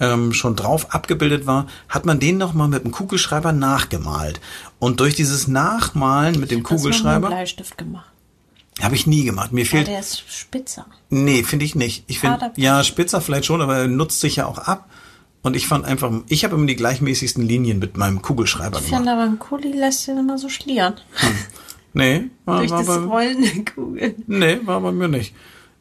ähm, schon drauf abgebildet war, hat man den nochmal mit dem Kugelschreiber nachgemalt. Und durch dieses Nachmalen mit dem Das war mit Kugelschreiber Bleistift gemacht. habe ich nie gemacht. Mir Ja, fehlt der ist spitzer. Nee, finde ich nicht. Ich finde, ja, Spitzer vielleicht schon, aber er nutzt sich ja auch ab. Und ich fand einfach, ich habe immer die gleichmäßigsten Linien mit meinem Kugelschreiber Ich gemacht. finde aber ein Kuli lässt den immer so schlieren. Nee, war, Durch war, das bei, Rollen der Kugel. nee, war bei mir nicht.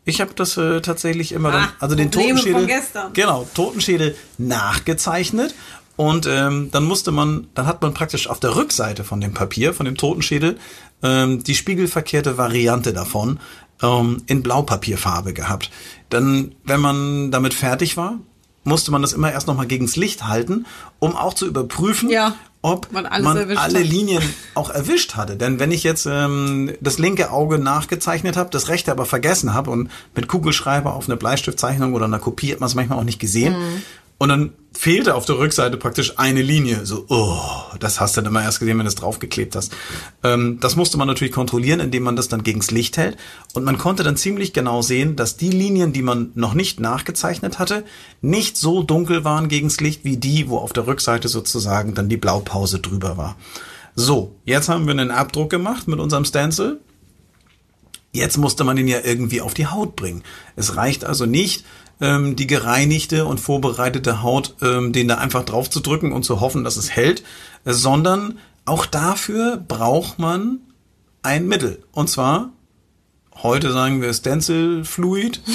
Ich habe das äh, tatsächlich immer dann, Ah, also den Probleme Totenschädel, genau, Totenschädel nachgezeichnet und ähm, dann musste man, dann hat man praktisch auf der Rückseite von dem Papier, von dem Totenschädel, ähm, die spiegelverkehrte Variante davon ähm, in Blaupapierfarbe gehabt. Dann, wenn man damit fertig war, musste man das immer erst nochmal gegens Licht halten, um auch zu überprüfen, Ja, ob man man, alle hat. Linien auch erwischt hatte. Denn wenn ich jetzt ähm, das linke Auge nachgezeichnet habe, das rechte aber vergessen habe und mit Kugelschreiber auf eine Bleistiftzeichnung oder einer Kopie hat man es manchmal auch nicht gesehen. Mhm. Und dann fehlte auf der Rückseite praktisch eine Linie. So, oh, das hast du dann immer erst gesehen, wenn du es draufgeklebt hast. Ähm, das musste man natürlich kontrollieren, indem man das dann gegens Licht hält. Und man konnte dann ziemlich genau sehen, dass die Linien, die man noch nicht nachgezeichnet hatte, nicht so dunkel waren gegens Licht wie die, wo auf der Rückseite sozusagen dann die Blaupause drüber war. So, jetzt haben wir einen Abdruck gemacht mit unserem Stencil. Jetzt musste man ihn ja irgendwie auf die Haut bringen. Es reicht also nicht, ähm, die gereinigte und vorbereitete Haut, ähm, den da einfach drauf zu drücken und zu hoffen, dass es hält, äh, sondern auch dafür braucht man ein Mittel. Und zwar, heute sagen wir Stencil Fluid. <laughs>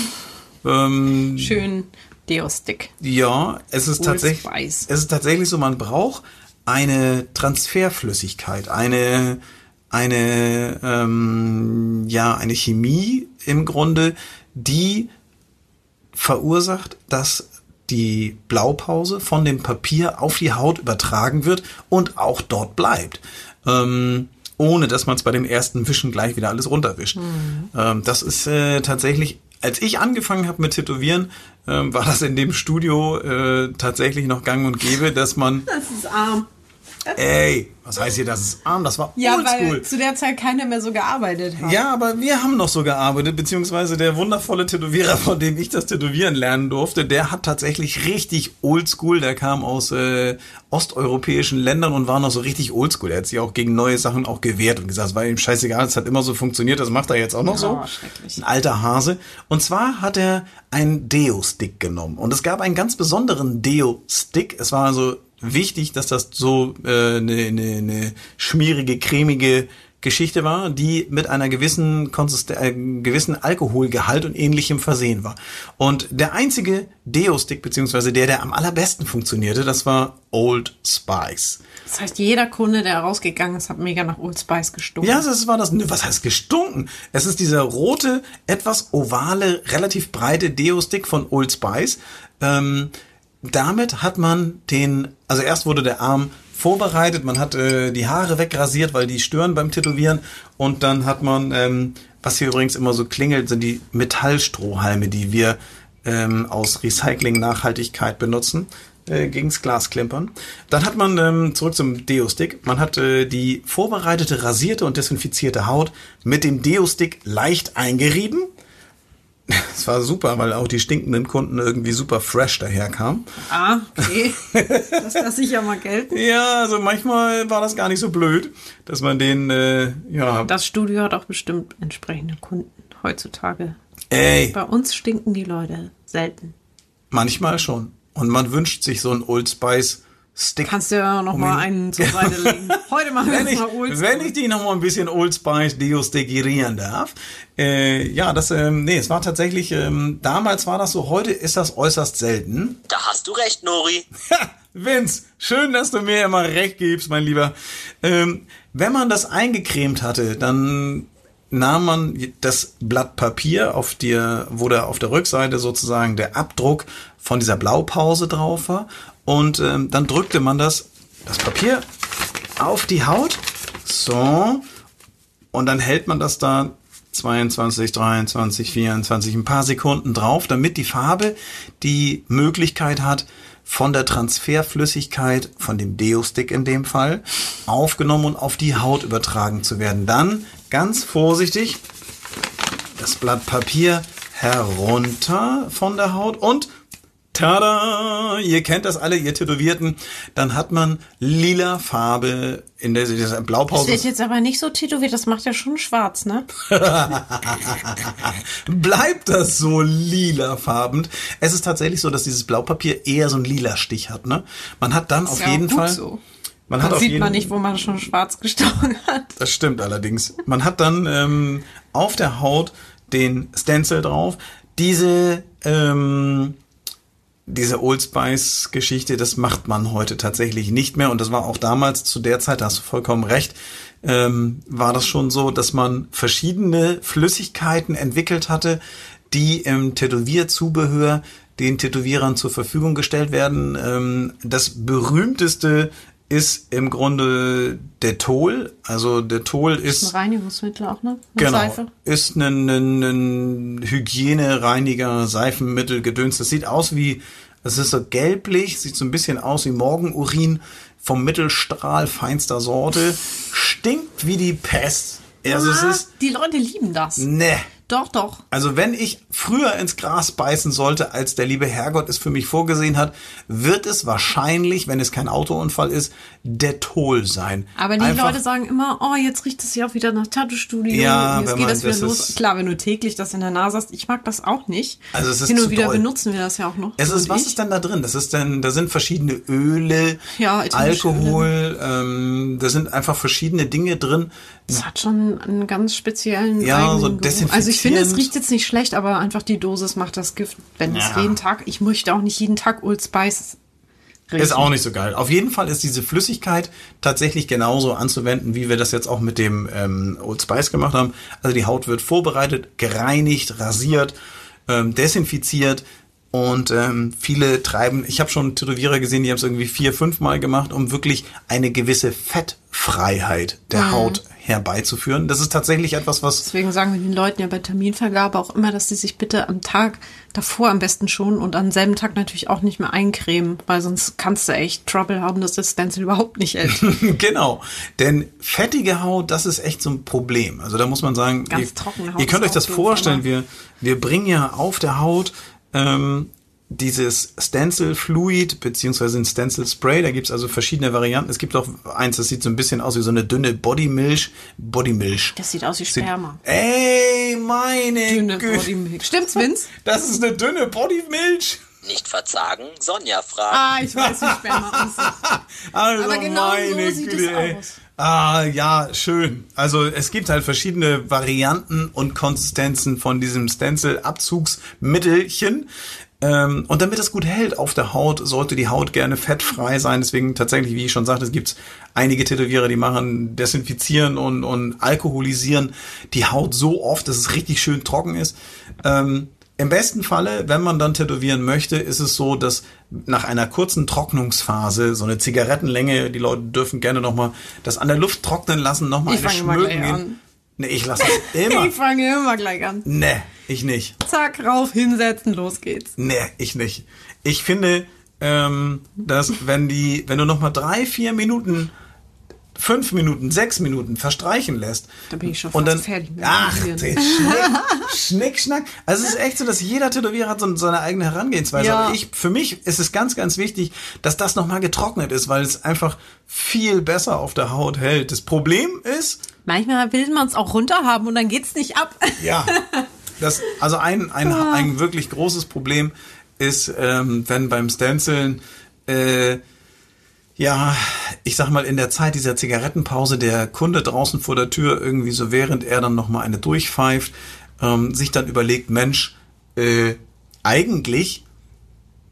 Ähm, Schön Deo-Stick. ja, es ist tatsächlich, es ist tatsächlich so, man braucht eine Transferflüssigkeit, eine, eine, ähm, ja, eine Chemie im Grunde, die verursacht, dass die Blaupause von dem Papier auf die Haut übertragen wird und auch dort bleibt. Ähm, ohne dass man es bei dem ersten Wischen gleich wieder alles runterwischt. Ähm, das ist äh, tatsächlich, als ich angefangen habe mit Tätowieren, ähm, war das in dem Studio äh, tatsächlich noch gang und gäbe, dass man <laughs> Das ist arm. Ey, was heißt hier, das ist arm? Das war Ja, oldschool. weil zu der Zeit keiner mehr so gearbeitet hat. Ja, aber wir haben noch so gearbeitet, beziehungsweise der wundervolle Tätowierer, von dem ich das Tätowieren lernen durfte, der hat tatsächlich richtig oldschool, der kam aus äh, osteuropäischen Ländern und war noch so richtig oldschool. Er hat sich auch gegen neue Sachen auch gewehrt und gesagt, es war ihm scheißegal, es hat immer so funktioniert, das macht er jetzt auch noch so. Oh, schrecklich. Ein alter Hase. Und zwar hat er einen Deo-Stick genommen. Und es gab einen ganz besonderen Deo-Stick. Es war also wichtig, dass das so äh, eine, eine, eine schmierige, cremige Geschichte war, die mit einer gewissen, Konsisten äh, gewissen Alkoholgehalt und ähnlichem versehen war. Und der einzige Deo-Stick, beziehungsweise der, der am allerbesten funktionierte, das war Old Spice. Das heißt, jeder Kunde, der rausgegangen ist, hat mega nach Old Spice gestunken. Ja, das war das. ne, Was heißt gestunken? Es ist dieser rote, etwas ovale, relativ breite Deo-Stick von Old Spice. Ähm, damit hat man den, also erst wurde der Arm vorbereitet, man hat äh, die Haare wegrasiert, weil die stören beim Tätowieren und dann hat man, ähm, was hier übrigens immer so klingelt, sind die Metallstrohhalme, die wir ähm, aus Recycling-Nachhaltigkeit benutzen äh, gegens Glas klimpern. Dann hat man ähm, zurück zum Deo-Stick. Man hat äh, die vorbereitete, rasierte und desinfizierte Haut mit dem Deo-Stick leicht eingerieben. Das war super, weil auch die stinkenden Kunden irgendwie super fresh daherkamen. Ah, okay. das lasse ich ja mal gelten. Ja, also manchmal war das gar nicht so blöd, dass man den, äh, ja, Das Studio hat auch bestimmt entsprechende Kunden heutzutage. ey, Bei uns stinken die Leute selten. manchmal schon. Und man wünscht sich so einen Old Spice Stick. Kannst du ja noch Um mal einen zur Seite legen. <laughs> Heute machen wir jetzt mal Old wenn ich die noch mal ein bisschen Old Spice deostegirieren darf. Äh, ja, das, ähm, nee, es war tatsächlich, ähm, damals war das so, heute ist das äußerst selten. Da hast du recht, Nori. <laughs> Vince, schön, dass du mir immer recht gibst, mein Lieber. Ähm, wenn man das eingecremt hatte, dann nahm man das Blatt Papier, auf der, wo da auf der Rückseite sozusagen der Abdruck von dieser Blaupause drauf war. Und ähm, dann drückte man das, das Papier auf die Haut. So. Und dann hält man das da 22, 23, 24, ein paar Sekunden drauf, damit die Farbe die Möglichkeit hat, von der Transferflüssigkeit, von dem Deo-Stick in dem Fall, aufgenommen und auf die Haut übertragen zu werden. Dann ganz vorsichtig das Blatt Papier herunter von der Haut und Tada! Ihr kennt das alle, ihr Tätowierten. Dann hat man lila Farbe in der, Das Blaupause. wird jetzt aber nicht so tätowiert, das macht ja schon schwarz, ne? <laughs> Bleibt das so lilafarbend? Es ist tatsächlich so, dass dieses Blaupapier eher so einen lila Stich hat, ne? Man hat dann auf ja jeden gut Fall. so. Man hat Dann auf sieht man nicht, wo man schon schwarz gestochen hat. Das stimmt allerdings. Man hat dann ähm, auf der Haut den Stencil drauf. Diese ähm, diese Old Spice Geschichte, das macht man heute tatsächlich nicht mehr und das war auch damals zu der Zeit, da hast du vollkommen recht, ähm, war das schon so, dass man verschiedene Flüssigkeiten entwickelt hatte, die im Tätowierzubehör den Tätowierern zur Verfügung gestellt werden. Ähm, das berühmteste ist im Grunde der Tol. Also der Tol Ein ist Reinigungsmittel auch, ne? Mit Genau. Seife. Ist ein, ein, ein Hygienereiniger, Seifenmittel, Gedöns. Das sieht aus wie, es ist so gelblich, sieht so ein bisschen aus wie Morgenurin vom Mittelstrahl feinster Sorte. Stinkt wie die Pest. Also es Ah, ist, die Leute lieben das. ne. Doch, doch. Also wenn ich früher ins Gras beißen sollte, als der liebe Herrgott es für mich vorgesehen hat, wird es wahrscheinlich, wenn es kein Autounfall ist, der Tol sein. Aber die Einfach- Leute sagen immer, oh, jetzt riecht es ja auch wieder nach Tattoo-Studio. Ja, jetzt wenn geht man- das wieder das los. Klar, wenn du täglich das in der Nase hast, ich mag das auch nicht. Also es ist Hin und wieder doll. benutzen wir das ja auch noch. Es ist, was ich. ist denn da drin? Das ist denn, da sind verschiedene Öle, Ja, Alkohol, ähm, da sind einfach verschiedene Dinge drin. Das hat schon einen ganz speziellen Ja, so. Also ich finde, es riecht jetzt nicht schlecht, aber einfach die Dosis macht das Gift. Wenn es Ja. jeden Tag, ich möchte auch nicht jeden Tag Old Spice riechen. Ist auch nicht so geil. Auf jeden Fall ist diese Flüssigkeit tatsächlich genauso anzuwenden, wie wir das jetzt auch mit dem ähm, Old Spice gemacht haben. Also die Haut wird vorbereitet, gereinigt, rasiert, ähm, desinfiziert Und ähm, viele treiben, ich habe schon Tätowierer gesehen, die haben es irgendwie vier, fünf Mal gemacht, um wirklich eine gewisse Fettfreiheit der Haut herbeizuführen. Das ist tatsächlich etwas, was Deswegen sagen wir den Leuten ja bei Terminvergabe auch immer, dass sie sich bitte am Tag davor am besten schon und am selben Tag natürlich auch nicht mehr eincremen, weil sonst kannst du echt Trouble haben, dass das Stencil überhaupt nicht hält. <laughs> genau. Denn fettige Haut, das ist echt so ein Problem. Also da muss man sagen, Ganz ihr, trockene Haut ihr könnt euch das vorstellen, wir, wir bringen ja auf der Haut ähm, dieses Stencil Fluid beziehungsweise ein Stencil Spray. Da gibt's also verschiedene Varianten. Es gibt auch eins, das sieht so ein bisschen aus wie so eine dünne Bodymilch. Bodymilch. Das sieht aus wie Sieht- Sperma. Ey, meine Dünne Güte. Bodymilch. Stimmt's, Vince? <laughs> Das ist eine dünne Bodymilch. Nicht verzagen, Sonja fragen. Ah, ich weiß, wie Sperma aussieht. <laughs> Also Aber genau so meine sieht Güte, es aus. Ah, ja, schön. Also es gibt halt verschiedene Varianten und Konsistenzen von diesem Stencil-Abzugsmittelchen. Ähm, und damit es gut hält auf der Haut, sollte die Haut gerne fettfrei sein. Deswegen tatsächlich, wie ich schon sagte, es gibt einige Tätowierer, die machen, desinfizieren und, und alkoholisieren die Haut so oft, dass es richtig schön trocken ist. Ähm, im besten Falle, wenn man dann tätowieren möchte, ist es so, dass nach einer kurzen Trocknungsphase, so eine Zigarettenlänge, die Leute dürfen gerne nochmal das an der Luft trocknen lassen, nochmal eine Schmöken gehen. Nee, ich lasse das <laughs> immer. Ich fange immer gleich an. nee, ich nicht. Zack, rauf, hinsetzen, los geht's. Nee, ich nicht. Ich finde, ähm, dass wenn die, wenn du nochmal drei, vier Minuten, fünf Minuten, sechs Minuten verstreichen lässt. Da bin ich schon und fast dann, fertig mit Ach. Schnick, <laughs> Schnick, Schnack. Also es ist echt so, dass jeder Tätowierer hat so seine eigene Herangehensweise. Ja. Aber ich, für mich ist es ganz, ganz wichtig, dass das nochmal getrocknet ist, weil es einfach viel besser auf der Haut hält. Das Problem ist, Manchmal will man es auch runter haben und dann geht's nicht ab. <laughs> ja. Das, also ein, ein, ein wirklich großes Problem ist, ähm, wenn beim Stenciln, äh, ja, ich sag mal, in der Zeit dieser Zigarettenpause der Kunde draußen vor der Tür irgendwie so, während er dann nochmal eine durchpfeift, ähm, sich dann überlegt, Mensch, äh, eigentlich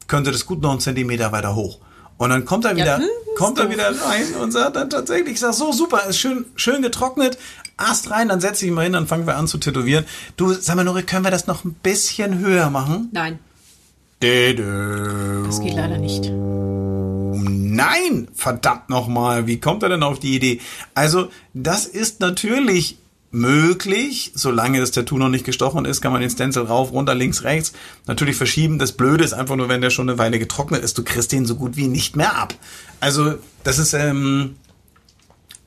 könnte das gut noch einen Zentimeter weiter hoch. Und dann kommt er wieder, hm, kommt er wieder rein und sagt dann tatsächlich, ich sag so super, ist schön, schön getrocknet, Ast rein, dann setze ich mal hin, dann fangen wir an zu tätowieren. Du, sag mal, Nuri, können wir das noch ein bisschen höher machen? Nein, das geht leider nicht. Nein, verdammt nochmal, wie kommt er denn auf die Idee? Also, das ist natürlich möglich, solange das Tattoo noch nicht gestochen ist, kann man den Stencil rauf, runter, links, rechts natürlich verschieben. Das Blöde ist einfach nur, wenn der schon eine Weile getrocknet ist, du kriegst den so gut wie nicht mehr ab. Also, das ist ähm,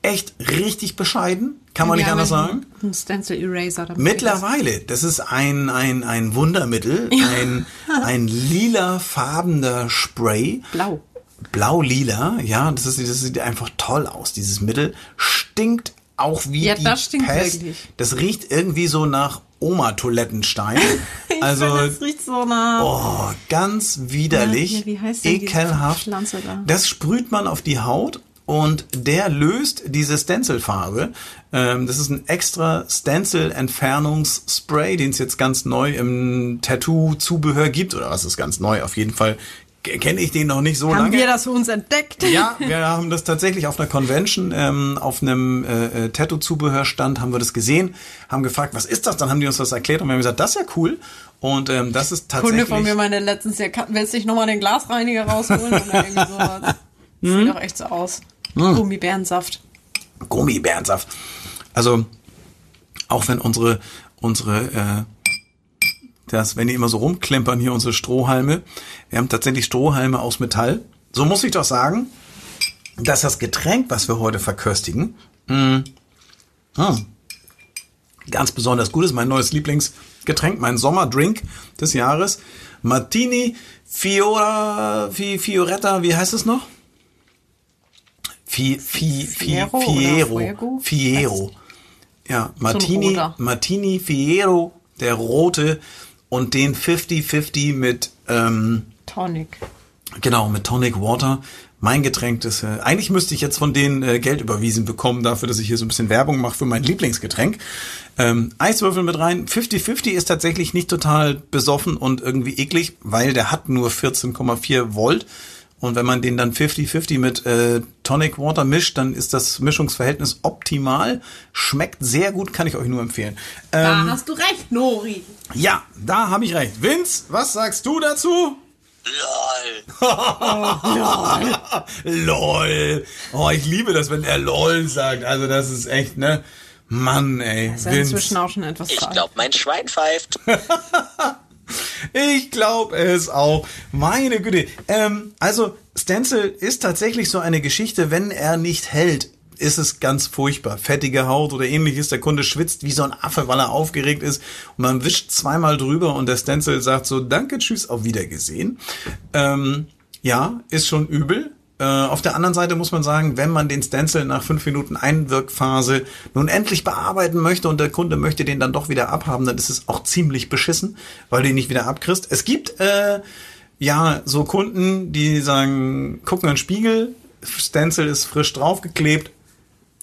echt richtig bescheiden, kann man Wir nicht anders sagen. Ein Stencil Eraser. Mittlerweile, das ist ein, ein, ein Wundermittel, ein, ein lilafarbener Spray. Blau. Blau-lila, ja, das, ist, das sieht einfach toll aus. Dieses Mittel stinkt auch wie Ja, die das stinkt Pest. wirklich. Das riecht irgendwie so nach Oma-Toilettenstein. <laughs> Also, finde, das riecht so nach. oh, ganz widerlich, Ja, wie heißt denn ekelhaft. Pflanze da? Das sprüht man auf die Haut und der löst diese Stencilfarbe. Ähm, das ist ein extra Stencil-Entfernungsspray, den es jetzt ganz neu im Tattoo-Zubehör gibt. Oder was ist ganz neu? Auf jeden Fall kenne ich den noch nicht so Haben lange. wir das für uns entdeckt? Ja, wir haben das tatsächlich auf einer Convention, ähm, auf einem äh, äh, Tattoo-Zubehörstand haben wir das gesehen, haben gefragt, was ist das? Dann haben die uns das erklärt und wir haben gesagt, das ist ja cool. Und ähm, das ist tatsächlich... Kunde von mir meinte letztens, ja, willst du nicht nochmal den Glasreiniger rausholen oder irgendwie sowas? <laughs> Hm? Sieht doch echt so aus. Gummibärensaft. Gummibärensaft. Also auch wenn unsere unsere äh, das, wenn die immer so rumklempern hier unsere Strohhalme, wir haben tatsächlich Strohhalme aus Metall. So muss ich doch sagen, dass das Getränk, was wir heute verköstigen, mh, hm, ganz besonders gut ist. Mein neues Lieblingsgetränk, mein Sommerdrink des Jahres, Martini Fiora, Fi, Fioretta, wie heißt es noch? Fi, Fi, Fi, Fiero Fiero. Ja, Martini. Martini Fiero, der rote und den 50-50 mit, ähm, Tonic. Genau, mit Tonic Water. Mein Getränk, das äh, eigentlich müsste ich jetzt von denen äh, Geld überwiesen bekommen dafür, dass ich hier so ein bisschen Werbung mache für mein Lieblingsgetränk. Ähm, Eiswürfel mit rein. 50-50 ist tatsächlich nicht total besoffen und irgendwie eklig, weil der hat nur 14,4 Volt Und wenn man den dann 50-50 mit äh, Tonic Water mischt, dann ist das Mischungsverhältnis optimal. Schmeckt sehr gut, kann ich euch nur empfehlen. Da Ähm, hast du recht, Nori. ja, da habe ich recht. Vince, was sagst du dazu? LOL. <laughs> LOL. Oh, ich liebe das, wenn er LOL sagt. Also das ist echt, ne? Mann, ey. Ist ja inzwischen auch schon etwas Ich glaube, mein Schwein pfeift. <laughs> Ich glaube es auch. Meine Güte. Ähm, also Stencil ist tatsächlich so eine Geschichte, wenn er nicht hält, ist es ganz furchtbar. Fettige Haut oder ähnliches. Der Kunde schwitzt wie so ein Affe, weil er aufgeregt ist. Und man wischt zweimal drüber und der Stencil sagt so, danke, tschüss, auf Wiedergesehen. Ähm, ja, ist schon übel. Äh, auf der anderen Seite muss man sagen, wenn man den Stencil nach fünf Minuten Einwirkphase nun endlich bearbeiten möchte und der Kunde möchte den dann doch wieder abhaben, dann ist es auch ziemlich beschissen, weil du ihn nicht wieder abkriegst. Es gibt äh, ja so Kunden, die sagen, gucken in den Spiegel, Stencil ist frisch draufgeklebt,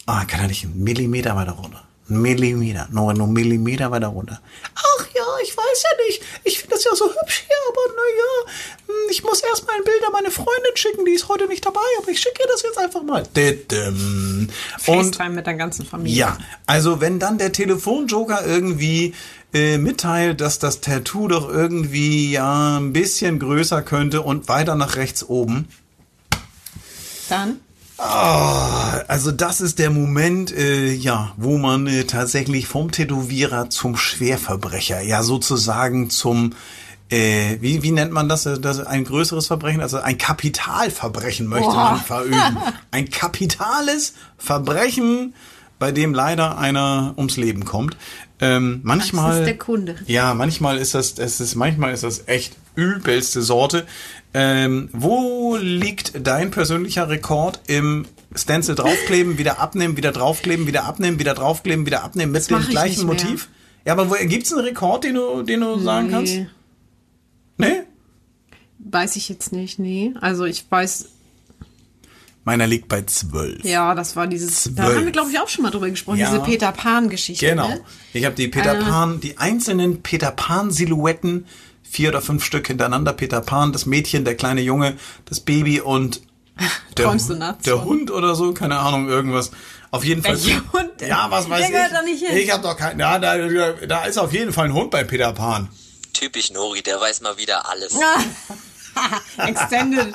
ah, kann er nicht einen Millimeter weiter runter. Millimeter, nur nur Millimeter weiter runter. Ach ja, ich weiß ja nicht. Ich finde das ja so hübsch hier, aber naja, ich muss erst mal ein Bild an meine Freundin schicken, die ist heute nicht dabei, aber ich schicke ihr das jetzt einfach mal. Und mit der ganzen Familie. ja, also wenn dann der Telefonjoker irgendwie äh, mitteilt, dass das Tattoo doch irgendwie ja ein bisschen größer könnte und weiter nach rechts oben. Dann Ah, also das ist der Moment, äh, ja, wo man äh, tatsächlich vom Tätowierer zum Schwerverbrecher, ja sozusagen zum, äh, wie, wie nennt man das, äh, das, ein größeres Verbrechen, also ein Kapitalverbrechen möchte man <laughs> verüben. <laughs> Ein kapitales Verbrechen, bei dem leider einer ums Leben kommt. Ähm, manchmal, Das ist der Kunde. ja, manchmal ist das, es ist, manchmal ist das echt übelste Sorte. Ähm, wo liegt dein persönlicher Rekord im Stencil draufkleben, wieder abnehmen, wieder draufkleben, wieder abnehmen, wieder draufkleben, wieder abnehmen mit dem gleichen. Motiv? Ja, aber wo, gibt's einen Rekord, den du, den du sagen kannst? Nee, Nee? weiß ich jetzt nicht, nee. Also ich weiß, Meiner liegt bei zwölf. ja, das war dieses, da Zwölf. haben wir glaube ich auch schon mal drüber gesprochen, Ja. diese Peter Pan Geschichte. Genau. Ne? Ich habe die Peter Äh. Pan, die einzelnen Peter Pan Silhouetten, vier oder fünf Stück hintereinander. Peter Pan, das Mädchen, der kleine Junge, das Baby und <laughs> der, Träumst du nachts der? Hund oder so, keine Ahnung, irgendwas. Auf jeden Fall. Welcher <laughs> Hund denn? Ja, was weiß Der ich. gehört da nicht hin. Ich habe doch keinen. Ja, da, da ist auf jeden Fall ein Hund bei Peter Pan. Typisch Nori, der weiß mal wieder alles. <laughs> Extended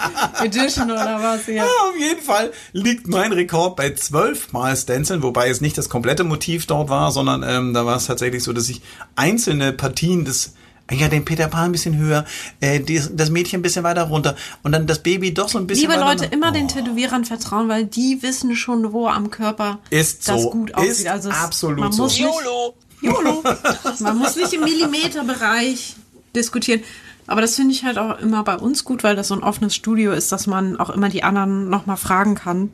Edition oder was? Ja. Ja, auf jeden Fall liegt mein Rekord bei zwölf Mal Stenciln, wobei es nicht das komplette Motiv dort war, sondern ähm, da war es tatsächlich so, dass ich einzelne Partien des ja, den Peter Pan ein bisschen höher, äh, die, das Mädchen ein bisschen weiter runter und dann das Baby doch so ein bisschen Liebe Leute, immer den Tätowierern vertrauen, weil die wissen schon, wo am Körper Ist das so. gut Ist aussieht. Also es, absolut man so. Muss nicht, YOLO! YOLO. Man muss nicht im Millimeterbereich diskutieren. Aber das finde ich halt auch immer bei uns gut, weil das so ein offenes Studio ist, dass man auch immer die anderen nochmal fragen kann.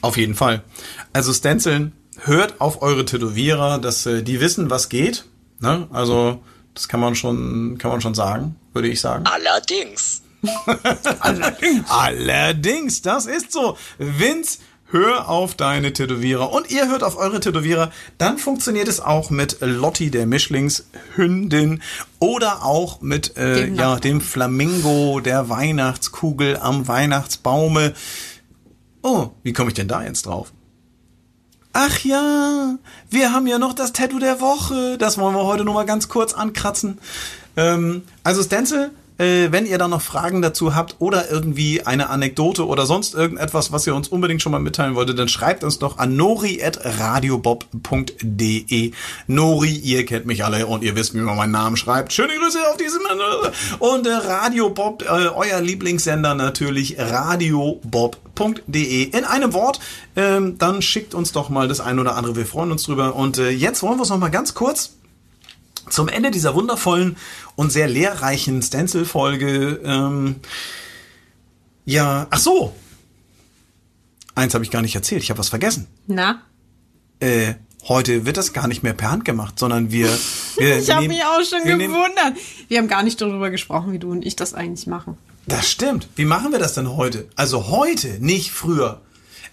Auf jeden Fall. Also Stenciln, hört auf eure Tätowierer, dass äh, die wissen, was geht. Ne? Also das kann man schon, kann man schon sagen, würde ich sagen. Allerdings. <laughs> Allerdings. Allerdings, das ist so. Vince, hör auf deine Tätowierer und ihr hört auf eure Tätowierer. Dann funktioniert es auch mit Lotti, der Mischlingshündin oder auch mit äh, Dem ja, dem Flamingo, der Weihnachtskugel am Weihnachtsbaume. Oh, wie komme ich denn da jetzt drauf? Ach ja, wir haben ja noch das Tattoo der Woche. Das wollen wir heute nur mal ganz kurz ankratzen. Ähm, also Stencil, äh, wenn ihr da noch Fragen dazu habt oder irgendwie eine Anekdote oder sonst irgendetwas, was ihr uns unbedingt schon mal mitteilen wolltet, dann schreibt uns doch an nori.radiobob.de. Nori, ihr kennt mich alle und ihr wisst, wie man meinen Namen schreibt. Schöne Grüße auf diesem und äh, Radio Bob, äh, euer Lieblingssender natürlich radiobob.de in einem Wort. Ähm, dann schickt uns doch mal das ein oder andere. Wir freuen uns drüber. Und äh, jetzt wollen wir es noch mal ganz kurz zum Ende dieser wundervollen und sehr lehrreichen Stencil-Folge. Ähm, ja, ach so. Eins habe ich gar nicht erzählt. Ich habe was vergessen. Na? Äh, heute wird das gar nicht mehr per Hand gemacht, sondern wir. wir <laughs> Ich habe mich auch schon wir gewundert. Wir haben gar nicht darüber gesprochen, wie du und ich das eigentlich machen. Das stimmt. Wie machen wir das denn heute? Also heute, nicht früher.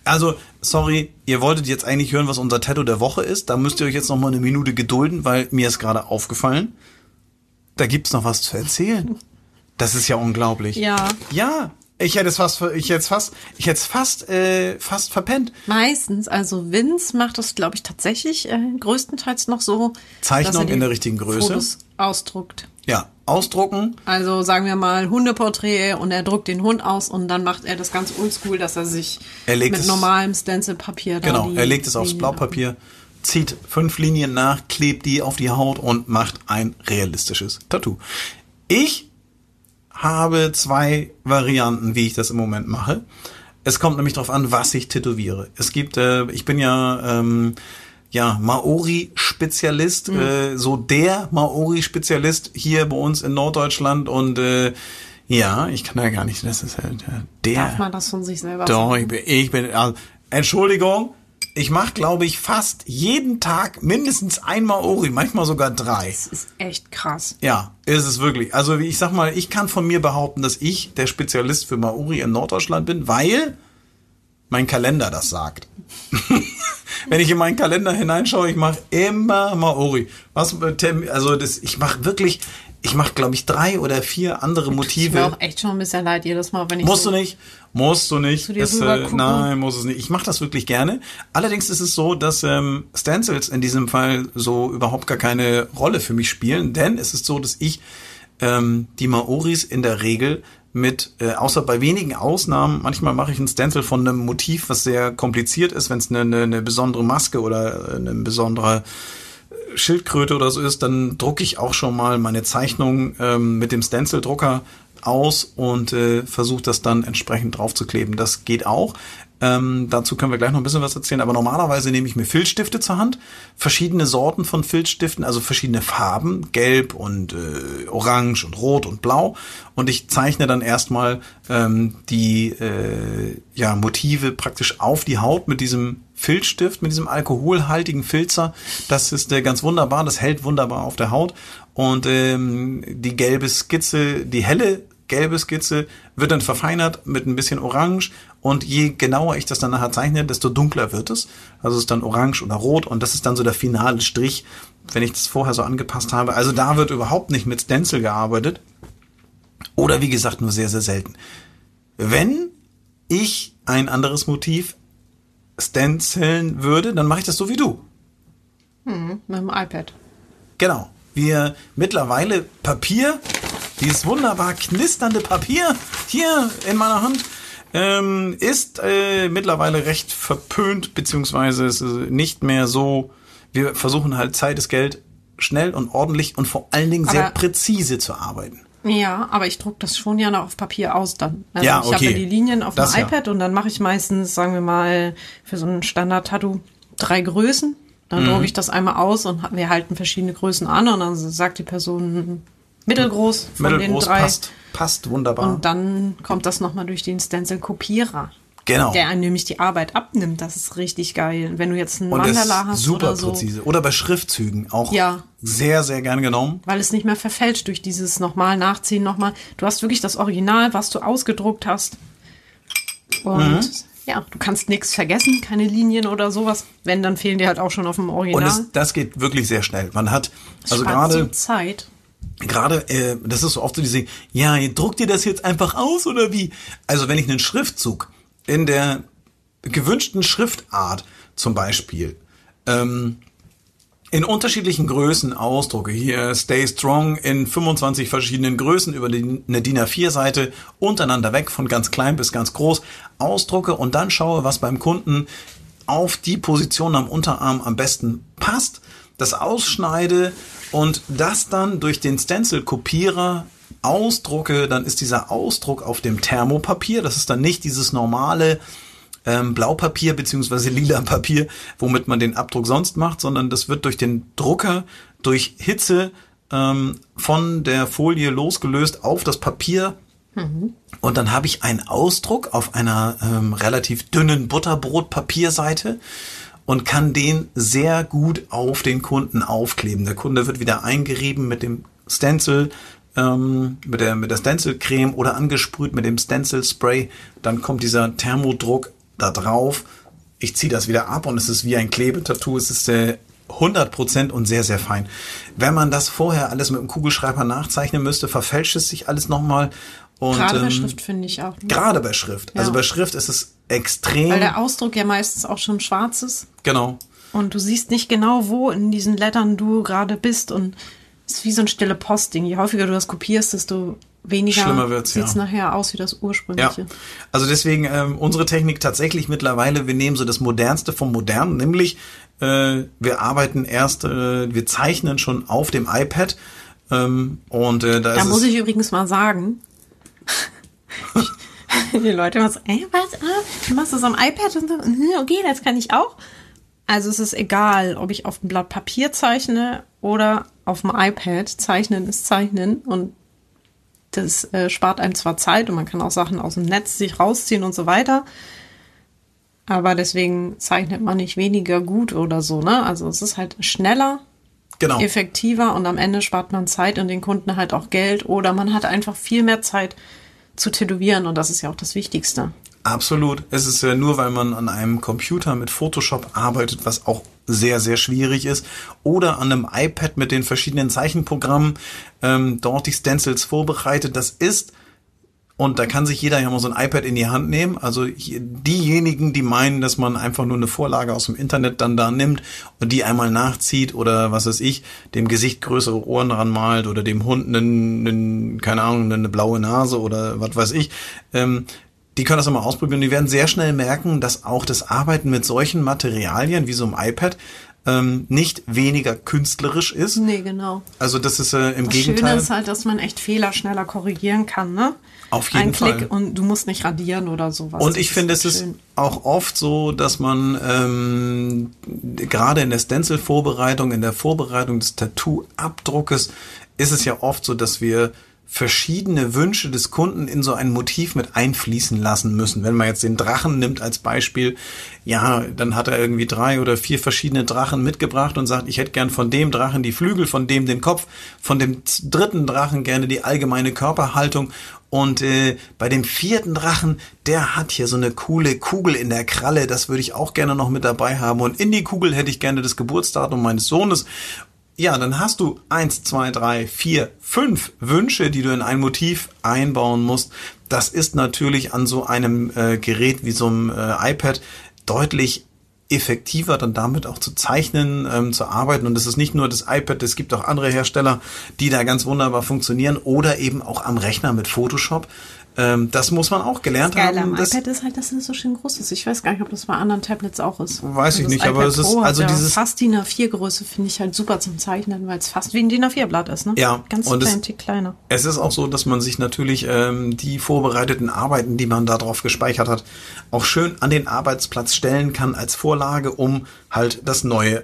Also, sorry, ihr wolltet jetzt eigentlich hören, was unser Tattoo der Woche ist. Da müsst ihr euch jetzt noch mal eine Minute gedulden, weil mir ist gerade aufgefallen, da gibt's noch was zu erzählen. Das ist ja unglaublich. Ja. Ja, Ich hätte es fast, ich hätte es fast, ich hätte es fast, äh, fast verpennt. Meistens, also Vince macht das, glaube ich, tatsächlich äh, größtenteils noch so. Zeichnung in der richtigen Größe. Fotos ausdruckt. Ja, ausdrucken. Also sagen wir mal Hundeporträt und er druckt den Hund aus und dann macht er das ganz oldschool, dass er sich Er mit es- normalem Stencilpapier Genau, die er legt es aufs Blaupapier, zieht fünf Linien nach, klebt die auf die Haut und macht ein realistisches Tattoo. Ich habe zwei Varianten, wie ich das im Moment mache. Es kommt nämlich darauf an, was ich tätowiere. Es gibt, äh, ich bin ja ähm, ja Maori-Spezialist, äh, so der Maori-Spezialist hier bei uns in Norddeutschland und äh, ja, ich kann da gar nicht, das ist halt der. Darf man das von sich selber Doch, sagen? ich bin, ich bin also, Entschuldigung, ich mache, glaube ich, fast jeden Tag mindestens einmal Ori, manchmal sogar drei. Das ist echt krass. Ja, ist es wirklich. Also ich sag mal, ich kann von mir behaupten, dass ich der Spezialist für Maori in Norddeutschland bin, weil mein Kalender das sagt. <laughs> Wenn ich in meinen Kalender hineinschaue, ich mache immer Maori. Was Tem- also das, ich mache wirklich, ich mache glaube ich drei oder vier andere Tut mir Motive. auch echt schon ein bisschen leid jedes Mal, wenn ich Musst so du nicht. Musst du nicht. Zu dir Es, äh, nein, muss es nicht. Ich mache das wirklich gerne. Allerdings ist es so, dass ähm, Stencils in diesem Fall so überhaupt gar keine Rolle für mich spielen, denn es ist so, dass ich ähm, die Maoris in der Regel mit, äh, außer bei wenigen Ausnahmen, manchmal mache ich ein Stencil von einem Motiv, was sehr kompliziert ist, wenn es eine, eine, eine besondere Maske oder äh, eine besondere Schildkröte oder so ist, dann drucke ich auch schon mal meine Zeichnung ähm, mit dem Stencil-Drucker aus und äh, versuche das dann entsprechend draufzukleben. Das geht auch. Ähm, dazu können wir gleich noch ein bisschen was erzählen. Aber normalerweise nehme ich mir Filzstifte zur Hand, verschiedene Sorten von Filzstiften, also verschiedene Farben, gelb und äh, orange und rot und blau. Und ich zeichne dann erstmal ähm, die äh, ja, Motive praktisch auf die Haut mit diesem Filzstift, mit diesem alkoholhaltigen Filzer. Das ist äh, ganz wunderbar, das hält wunderbar auf der Haut. Und ähm, die gelbe Skizze, die helle gelbe Skizze wird dann verfeinert mit ein bisschen Orange. Und je genauer ich das dann nachher zeichne, desto dunkler wird es. Also es ist dann orange oder rot und das ist dann so der finale Strich, wenn ich das vorher so angepasst habe. Also da wird überhaupt nicht mit Stencil gearbeitet. Oder wie gesagt, nur sehr, sehr selten. Wenn ich ein anderes Motiv stenciln würde, dann mache ich das so wie du. mit dem iPad. Genau. Wir mittlerweile Papier, dieses wunderbar knisternde Papier hier in meiner Hand, ähm, ist äh, mittlerweile recht verpönt, beziehungsweise es ist nicht mehr so. Wir versuchen halt Zeit ist Geld schnell und ordentlich und vor allen Dingen sehr Aber- präzise zu arbeiten. Ja, aber ich druck das schon ja noch auf Papier aus dann. Also Ja, ich habe okay. ja die Linien auf Das dem ja. iPad und dann mache ich meistens, sagen wir mal, für so ein Standard-Tattoo drei Größen. Dann Mhm. drucke ich das einmal aus und wir halten verschiedene Größen an und dann sagt die Person mittelgroß von Mittelgroß den drei. passt, passt wunderbar. Und dann kommt das nochmal durch den Stencil-Kopierer. Genau. Der einem nämlich die Arbeit abnimmt. Das ist richtig geil. Wenn du jetzt einen und Mandala hast super oder so. präzise. Oder bei Schriftzügen auch Ja. sehr, sehr gern genommen. weil es nicht mehr verfälscht durch dieses nochmal nachziehen, nochmal. Du hast wirklich das Original, was du ausgedruckt hast. Und Mhm. ja, du kannst nichts vergessen, keine Linien oder sowas. Wenn, dann fehlen dir halt auch schon auf dem Und Original. es, das geht wirklich sehr schnell. Man hat, also gerade so Zeit. gerade, äh, das ist so oft so diese, ja, druckt ihr das jetzt einfach aus oder wie? Also wenn ich einen Schriftzug in der gewünschten Schriftart zum Beispiel ähm, in unterschiedlichen Größen ausdrucke, hier Stay Strong in 25 verschiedenen Größen über die, eine DIN A4-Seite untereinander weg, von ganz klein bis ganz groß, ausdrucke und dann schaue, was beim Kunden auf die Position am Unterarm am besten passt, das ausschneide und das dann durch den Stencil-Kopierer ausdrucke, dann ist dieser Ausdruck auf dem Thermopapier, das ist dann nicht dieses normale ähm, Blaupapier beziehungsweise lila Papier, womit man den Abdruck sonst macht, sondern das wird durch den Drucker durch Hitze ähm, von der Folie losgelöst auf das Papier. Und dann habe ich einen Ausdruck auf einer ähm, relativ dünnen Butterbrotpapierseite und kann den sehr gut auf den Kunden aufkleben. Der Kunde wird wieder eingerieben mit dem Stencil, ähm, mit der, mit der Stencil-Creme oder angesprüht mit dem Stencil-Spray. Dann kommt dieser Thermodruck da drauf. Ich ziehe das wieder ab und es ist wie ein Klebetattoo. Es ist äh, 100% und sehr, sehr fein. Wenn man das vorher alles mit dem Kugelschreiber nachzeichnen müsste, verfälscht es sich alles nochmal Und, Gerade bei ähm, Schrift finde ich auch. ne? Gerade bei Schrift. Also Ja. bei Schrift ist es extrem. Weil der Ausdruck ja meistens auch schon schwarz ist. genau. Und du siehst nicht genau, wo in diesen Lettern du gerade bist. Und ist wie so ein stille Postding. Je häufiger du das kopierst, desto weniger Schlimmer wird's, sieht's ja. nachher aus wie das Ja, ursprüngliche. also deswegen ähm, unsere Technik tatsächlich mittlerweile, wir nehmen so das Modernste vom Modernen, nämlich äh, wir arbeiten erst, äh, wir zeichnen schon auf dem iPad ähm, und äh, da, Da muss es, ich übrigens mal sagen, <laughs> die Leute so, ey, was, ah, du machst das am iPad und so, hm, okay, das kann ich auch. Also es ist egal, ob ich auf dem Blatt Papier zeichne oder auf dem iPad. Zeichnen ist Zeichnen und das äh, spart einem zwar Zeit und man kann auch Sachen aus dem Netz sich rausziehen und so weiter. Aber deswegen zeichnet man nicht weniger gut oder so, ne? Also es ist halt schneller, genau. effektiver und am Ende spart man Zeit und den Kunden halt auch Geld oder man hat einfach viel mehr Zeit zu tätowieren und das ist ja auch das Wichtigste. Absolut. Es ist ja nur, weil man an einem Computer mit Photoshop arbeitet, was auch sehr, sehr schwierig ist, oder an einem iPad mit den verschiedenen Zeichenprogrammen ähm, dort die Stencils vorbereitet. Das ist und da kann sich jeder ja mal so ein iPad in die Hand nehmen. Also diejenigen, die meinen, dass man einfach nur eine Vorlage aus dem Internet dann da nimmt und die einmal nachzieht oder was weiß ich, dem Gesicht größere Ohren ranmalt oder dem Hund einen, einen keine Ahnung, eine blaue Nase oder was weiß ich, ähm, die können das immer ausprobieren. Die werden sehr schnell merken, dass auch das Arbeiten mit solchen Materialien wie so einem iPad ähm, nicht weniger künstlerisch ist. Nee, genau. Also das ist äh, im Das Gegenteil. Schöne ist halt, dass man echt Fehler schneller korrigieren kann, ne? Auf jeden Ein Klick Fall. und du musst nicht radieren oder sowas. Und Das ich finde, es ist auch oft so, dass man ähm, gerade in der Stencil-Vorbereitung, in der Vorbereitung des Tattoo-Abdruckes, ist es ja oft so, dass wir verschiedene Wünsche des Kunden in so ein Motiv mit einfließen lassen müssen. Wenn man jetzt den Drachen nimmt als Beispiel, ja, dann hat er irgendwie drei oder vier verschiedene Drachen mitgebracht und sagt, ich hätte gern von dem Drachen die Flügel, von dem den Kopf, von dem dritten Drachen gerne die allgemeine Körperhaltung und äh, bei dem vierten Drachen, der hat hier so eine coole Kugel in der Kralle, das würde ich auch gerne noch mit dabei haben. Und in die Kugel hätte ich gerne das Geburtsdatum meines Sohnes. Ja, dann hast du eins, zwei, drei, vier, fünf Wünsche, die du in ein Motiv einbauen musst. Das ist natürlich an so einem äh, Gerät wie so einem äh, iPad deutlich effektiver dann damit auch zu zeichnen, ähm, zu arbeiten. Und es ist nicht nur das iPad, es gibt auch andere Hersteller, die da ganz wunderbar funktionieren oder eben auch am Rechner mit Photoshop. Ähm, das muss man auch gelernt Geil haben. Das, iPad ist halt, dass es so schön groß ist. Ich weiß gar nicht, ob das bei anderen Tablets auch ist. Weiß ich das nicht, aber es ist- also dieses- fast DIN A4-Größe finde ich halt super zum Zeichnen, weil es fast wie ein DIN A4-Blatt ist, ne? Ja, Ganz und es- klein, Tick kleiner. Es ist auch so, dass man sich natürlich ähm, die vorbereiteten Arbeiten, die man da drauf gespeichert hat, auch schön an den Arbeitsplatz stellen kann als Vorlage, um halt das Neue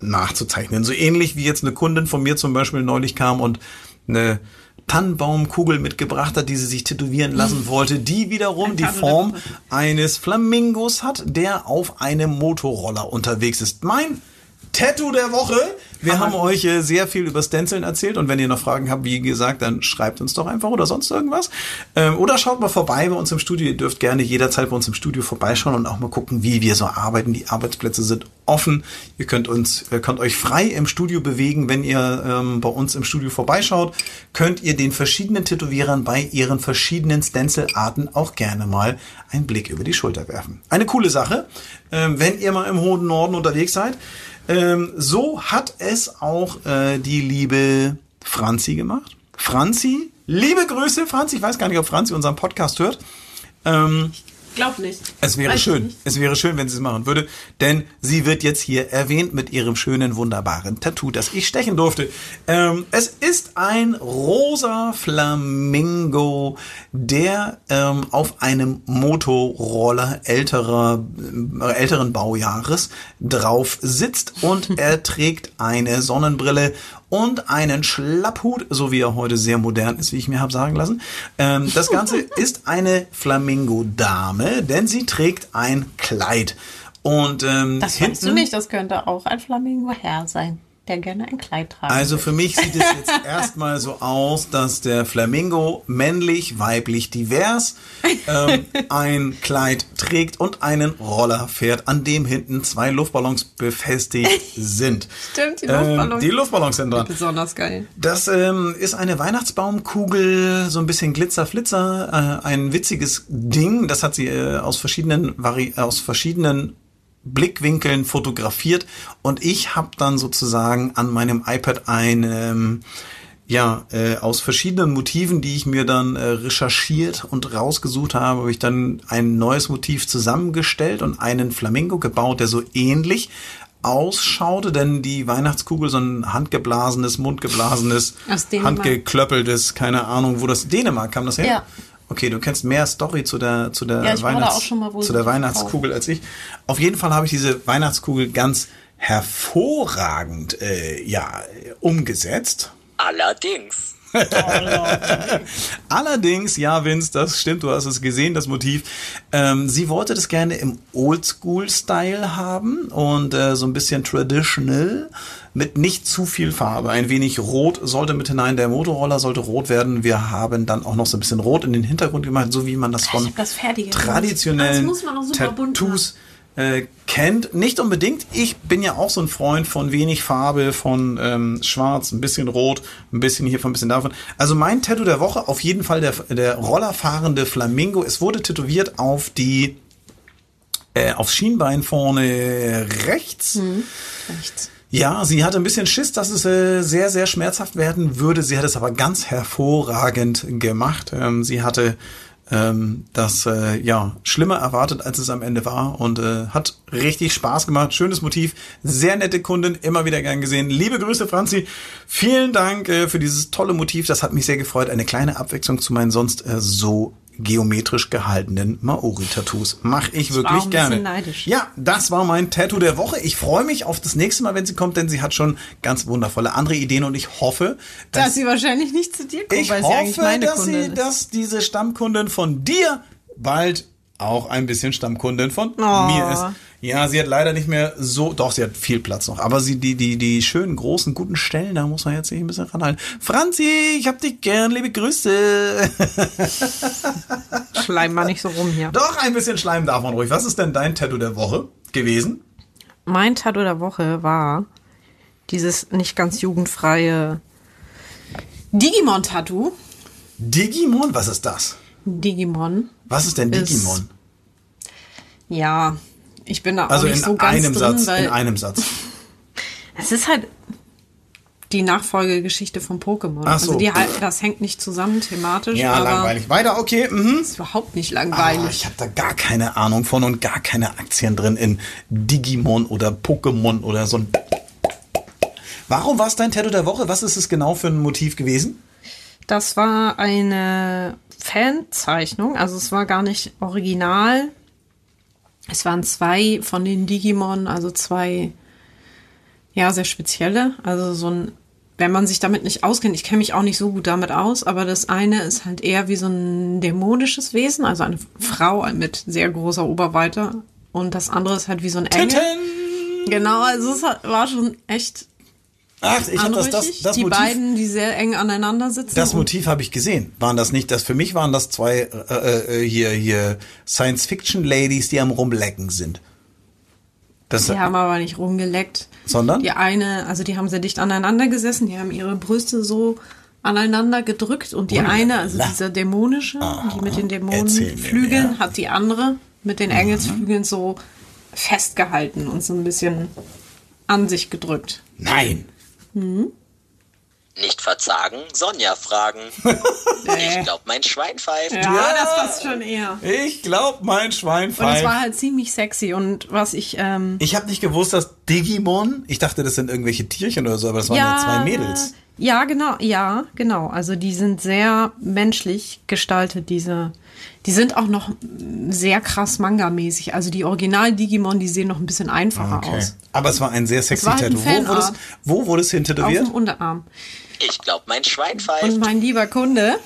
nachzuzeichnen. So ähnlich wie jetzt eine Kundin von mir zum Beispiel neulich kam und eine Tannenbaumkugel mitgebracht hat, die sie sich tätowieren lassen wollte, die wiederum Ein die Form eines Flamingos hat, der auf einem Motorroller unterwegs ist. Mein Tattoo der Woche. Wir haben euch äh, sehr viel über Stenciln erzählt und wenn ihr noch Fragen habt, wie gesagt, dann schreibt uns doch einfach oder sonst irgendwas. Ähm, oder schaut mal vorbei bei uns im Studio. Ihr dürft gerne jederzeit bei uns im Studio vorbeischauen und auch mal gucken, wie wir so arbeiten. Die Arbeitsplätze sind offen. Ihr könnt uns, ihr könnt euch frei im Studio bewegen. Wenn ihr ähm, bei uns im Studio vorbeischaut, könnt ihr den verschiedenen Tätowierern bei ihren verschiedenen Stencilarten auch gerne mal einen Blick über die Schulter werfen. Eine coole Sache, ähm, wenn ihr mal im hohen Norden unterwegs seid. Ähm, so hat es auch äh, die liebe Franzi gemacht. Franzi, liebe Grüße, Franzi. Ich weiß gar nicht, ob Franzi unseren Podcast hört. Ähm, Glaub nicht. es wäre Weiß schön. Es wäre schön, wenn sie es machen würde, denn sie wird jetzt hier erwähnt mit ihrem schönen, wunderbaren Tattoo, das ich stechen durfte. Ähm, es ist ein rosa Flamingo, der ähm, auf einem Motorroller älterer, äh, älteren Baujahres drauf sitzt und <laughs> er trägt eine Sonnenbrille und einen Schlapphut, so wie er heute sehr modern ist, wie ich mir habe sagen lassen. Ähm, das Ganze <laughs> ist eine Flamingo-Dame, denn sie trägt ein Kleid. Und ähm, Das hinten, du nicht, das könnte auch ein Flamingo-Herr sein. Der gerne ein Kleid tragen Also für mich sieht es jetzt <laughs> erstmal so aus, dass der Flamingo männlich, weiblich, divers ähm, <laughs> ein Kleid trägt und einen Roller fährt, an dem hinten zwei Luftballons befestigt sind. Stimmt, die Ähm, Luftballons. die Luftballons sind dran. Besonders geil. Das ähm, ist eine Weihnachtsbaumkugel, so ein bisschen Glitzer, Flitzer, äh, ein witziges Ding. Das hat sie äh, aus verschiedenen Vari aus verschiedenen Blickwinkeln fotografiert und ich habe dann sozusagen an meinem iPad ein ähm, ja äh, aus verschiedenen Motiven, die ich mir dann äh, recherchiert und rausgesucht habe, habe ich dann ein neues Motiv zusammengestellt und einen Flamingo gebaut, der so ähnlich ausschaute, denn die Weihnachtskugel so ein handgeblasenes, mundgeblasenes, handgeklöppeltes, keine Ahnung, wo das Dänemark kam das her? Ja. Okay, du kennst mehr Story zu der zu der, Ja, Weihnachts zu der Weihnachtskugel als ich. Auf jeden Fall habe ich diese Weihnachtskugel ganz hervorragend äh, ja umgesetzt. Allerdings. <laughs> Allerdings, ja, Vince, das stimmt, du hast es gesehen, das Motiv. Ähm, sie wollte das gerne im Oldschool-Style haben und äh, so ein bisschen traditional mit nicht zu viel Farbe. Ein wenig Rot sollte mit hinein. Der Motorroller sollte rot werden. Wir haben dann auch noch so ein bisschen Rot in den Hintergrund gemacht, so wie man das von das traditionellen gemacht. Das Tattoos äh, kennt. Nicht unbedingt. Ich bin ja auch so ein Freund von wenig Farbe, von ähm, Schwarz, ein bisschen Rot, ein bisschen hiervon, ein bisschen davon. Also mein Tattoo der Woche, auf jeden Fall der, der rollerfahrende Flamingo. Es wurde tätowiert auf die äh, aufs Schienbein vorne rechts. Rechts. Ja, sie hatte ein bisschen Schiss, dass es äh, sehr, sehr schmerzhaft werden würde. Sie hat es aber ganz hervorragend gemacht. Ähm, sie hatte ähm, das äh, ja schlimmer erwartet, als es am Ende war und äh, hat richtig Spaß gemacht. Schönes Motiv, sehr nette Kundin, immer wieder gern gesehen. Liebe Grüße, Franzi. Vielen Dank äh, für dieses tolle Motiv. Das hat mich sehr gefreut. Eine kleine Abwechslung zu meinen sonst äh, so geometrisch gehaltenen Maori-Tattoos. Mach ich war wirklich gerne. neidisch. Ja, das war mein Tattoo der Woche. Ich freue mich auf das nächste Mal, wenn sie kommt, denn sie hat schon ganz wundervolle andere Ideen und ich hoffe, Dass dass, sie wahrscheinlich nicht zu dir kommt, ich weil sie eigentlich hoffe, meine dass, sie, dass diese Stammkundin von dir bald auch ein bisschen Stammkundin von Oh. mir ist. Ja, sie hat leider nicht mehr so, doch, sie hat viel Platz noch, aber sie, die, die, die schönen, großen, guten Stellen, da muss man jetzt sich ein bisschen ranhalten. Franzi, ich hab dich gern, liebe Grüße. <laughs> Schleim mal nicht so rum hier. Doch, ein bisschen Schleim darf man ruhig. Was ist denn dein Tattoo der Woche gewesen? Mein Tattoo der Woche war dieses nicht ganz jugendfreie Digimon-Tattoo. Digimon, was ist das? Digimon. Was ist denn Ist- Digimon? Ja, ich bin da auch Also nicht in so ganz einem drin, Satz, weil in einem Satz. <laughs> es ist halt die Nachfolgegeschichte von Pokémon. Ach so. Also die halt, das hängt nicht zusammen thematisch, Ja, langweilig. Weiter, okay. Mhm. ist überhaupt nicht Ah, langweilig. ich habe da gar keine Ahnung von und gar keine Aktien drin in Digimon oder Pokémon oder so ein. Warum war es dein Tattoo der Woche? Was ist es genau für ein Motiv gewesen? Das war eine Fanzeichnung, also es war gar nicht original. Es waren zwei von den Digimon, also zwei, ja, sehr spezielle. Also so ein, wenn man sich damit nicht auskennt, ich kenne mich auch nicht so gut damit aus, aber das eine ist halt eher wie so ein dämonisches Wesen, also eine Frau mit sehr großer Oberweite. Und das andere ist halt wie so ein Engel. Genau, also es war schon echt Ach, ich habe das, das, das die Motiv. beiden, die sehr eng aneinander sitzen. Das Motiv habe ich gesehen. Waren das nicht? Das für mich waren das zwei äh, äh, hier hier Science Fiction Ladies, die am rumlecken sind. Das, Die haben aber nicht rumgeleckt. Sondern? Die eine, also die haben sehr dicht aneinander gesessen, die haben ihre Brüste so aneinander gedrückt und die Ulala. eine, also dieser dämonische, die mit den Dämonenflügeln, hat die andere mit den Engelsflügeln so festgehalten und so ein bisschen an sich gedrückt. Nein. Nicht verzagen, Sonja fragen. <laughs> Ich glaub, mein Schwein pfeift. Ja, das passt schon eher. Ich glaube, mein Schwein Und es pfeift. war halt ziemlich sexy und was ich, ähm, Ich habe nicht gewusst, dass Digimon, ich dachte, das sind irgendwelche Tierchen oder so, aber das waren ja, zwei Mädels. Ja, genau, ja, genau. Also die sind sehr menschlich gestaltet, diese. Die sind auch noch sehr krass Manga-mäßig. Also die Original-Digimon, die sehen noch ein bisschen einfacher aus. Aber es war ein sehr sexy halt Tattoo. Wo wurde, es, wo wurde es hin Auf tätowiert? dem Unterarm. Ich glaub, mein Schwein pfeift. Und mein lieber Kunde,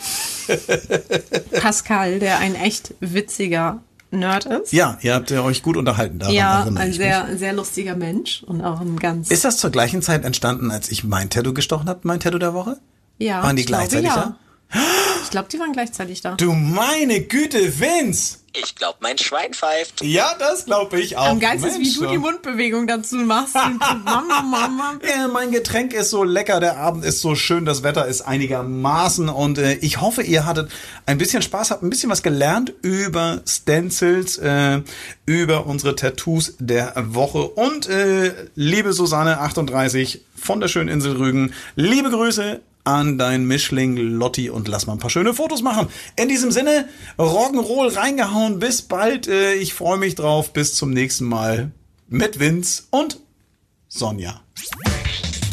<laughs> Pascal, der ein echt witziger Nerd ist. Ja, ihr habt ja euch gut unterhalten. Daran Ja, ein sehr, sehr lustiger Mensch und auch ein ganz. Ist das zur gleichen Zeit entstanden, als ich mein Tattoo gestochen habe, mein Tattoo der Woche? ja, waren die ich glaube, gleichzeitig ja. Ich glaube, die waren gleichzeitig da. Du meine Güte, Vince! Ich glaub, mein Schwein pfeift. Ja, das glaube ich auch. Am geilsten ist, wie du die Mundbewegung dazu machst. <laughs> Mama, Mama. Ja, mein Getränk ist so lecker, der Abend ist so schön, das Wetter ist einigermaßen und äh, ich hoffe, ihr hattet ein bisschen Spaß, habt ein bisschen was gelernt über Stencils, äh, über unsere Tattoos der Woche und äh, liebe Susanne 38 von der schönen Insel Rügen, liebe Grüße an dein Mischling Lotti und lass mal ein paar schöne Fotos machen. In diesem Sinne, Rock'n'Roll reingehauen, bis bald, äh, ich freue mich drauf, bis zum nächsten Mal mit Vince und Sonja.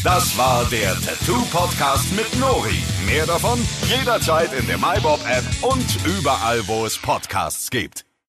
Das war der Tattoo Podcast mit Nori. Mehr davon jederzeit in der MyBob App und überall, wo es Podcasts gibt.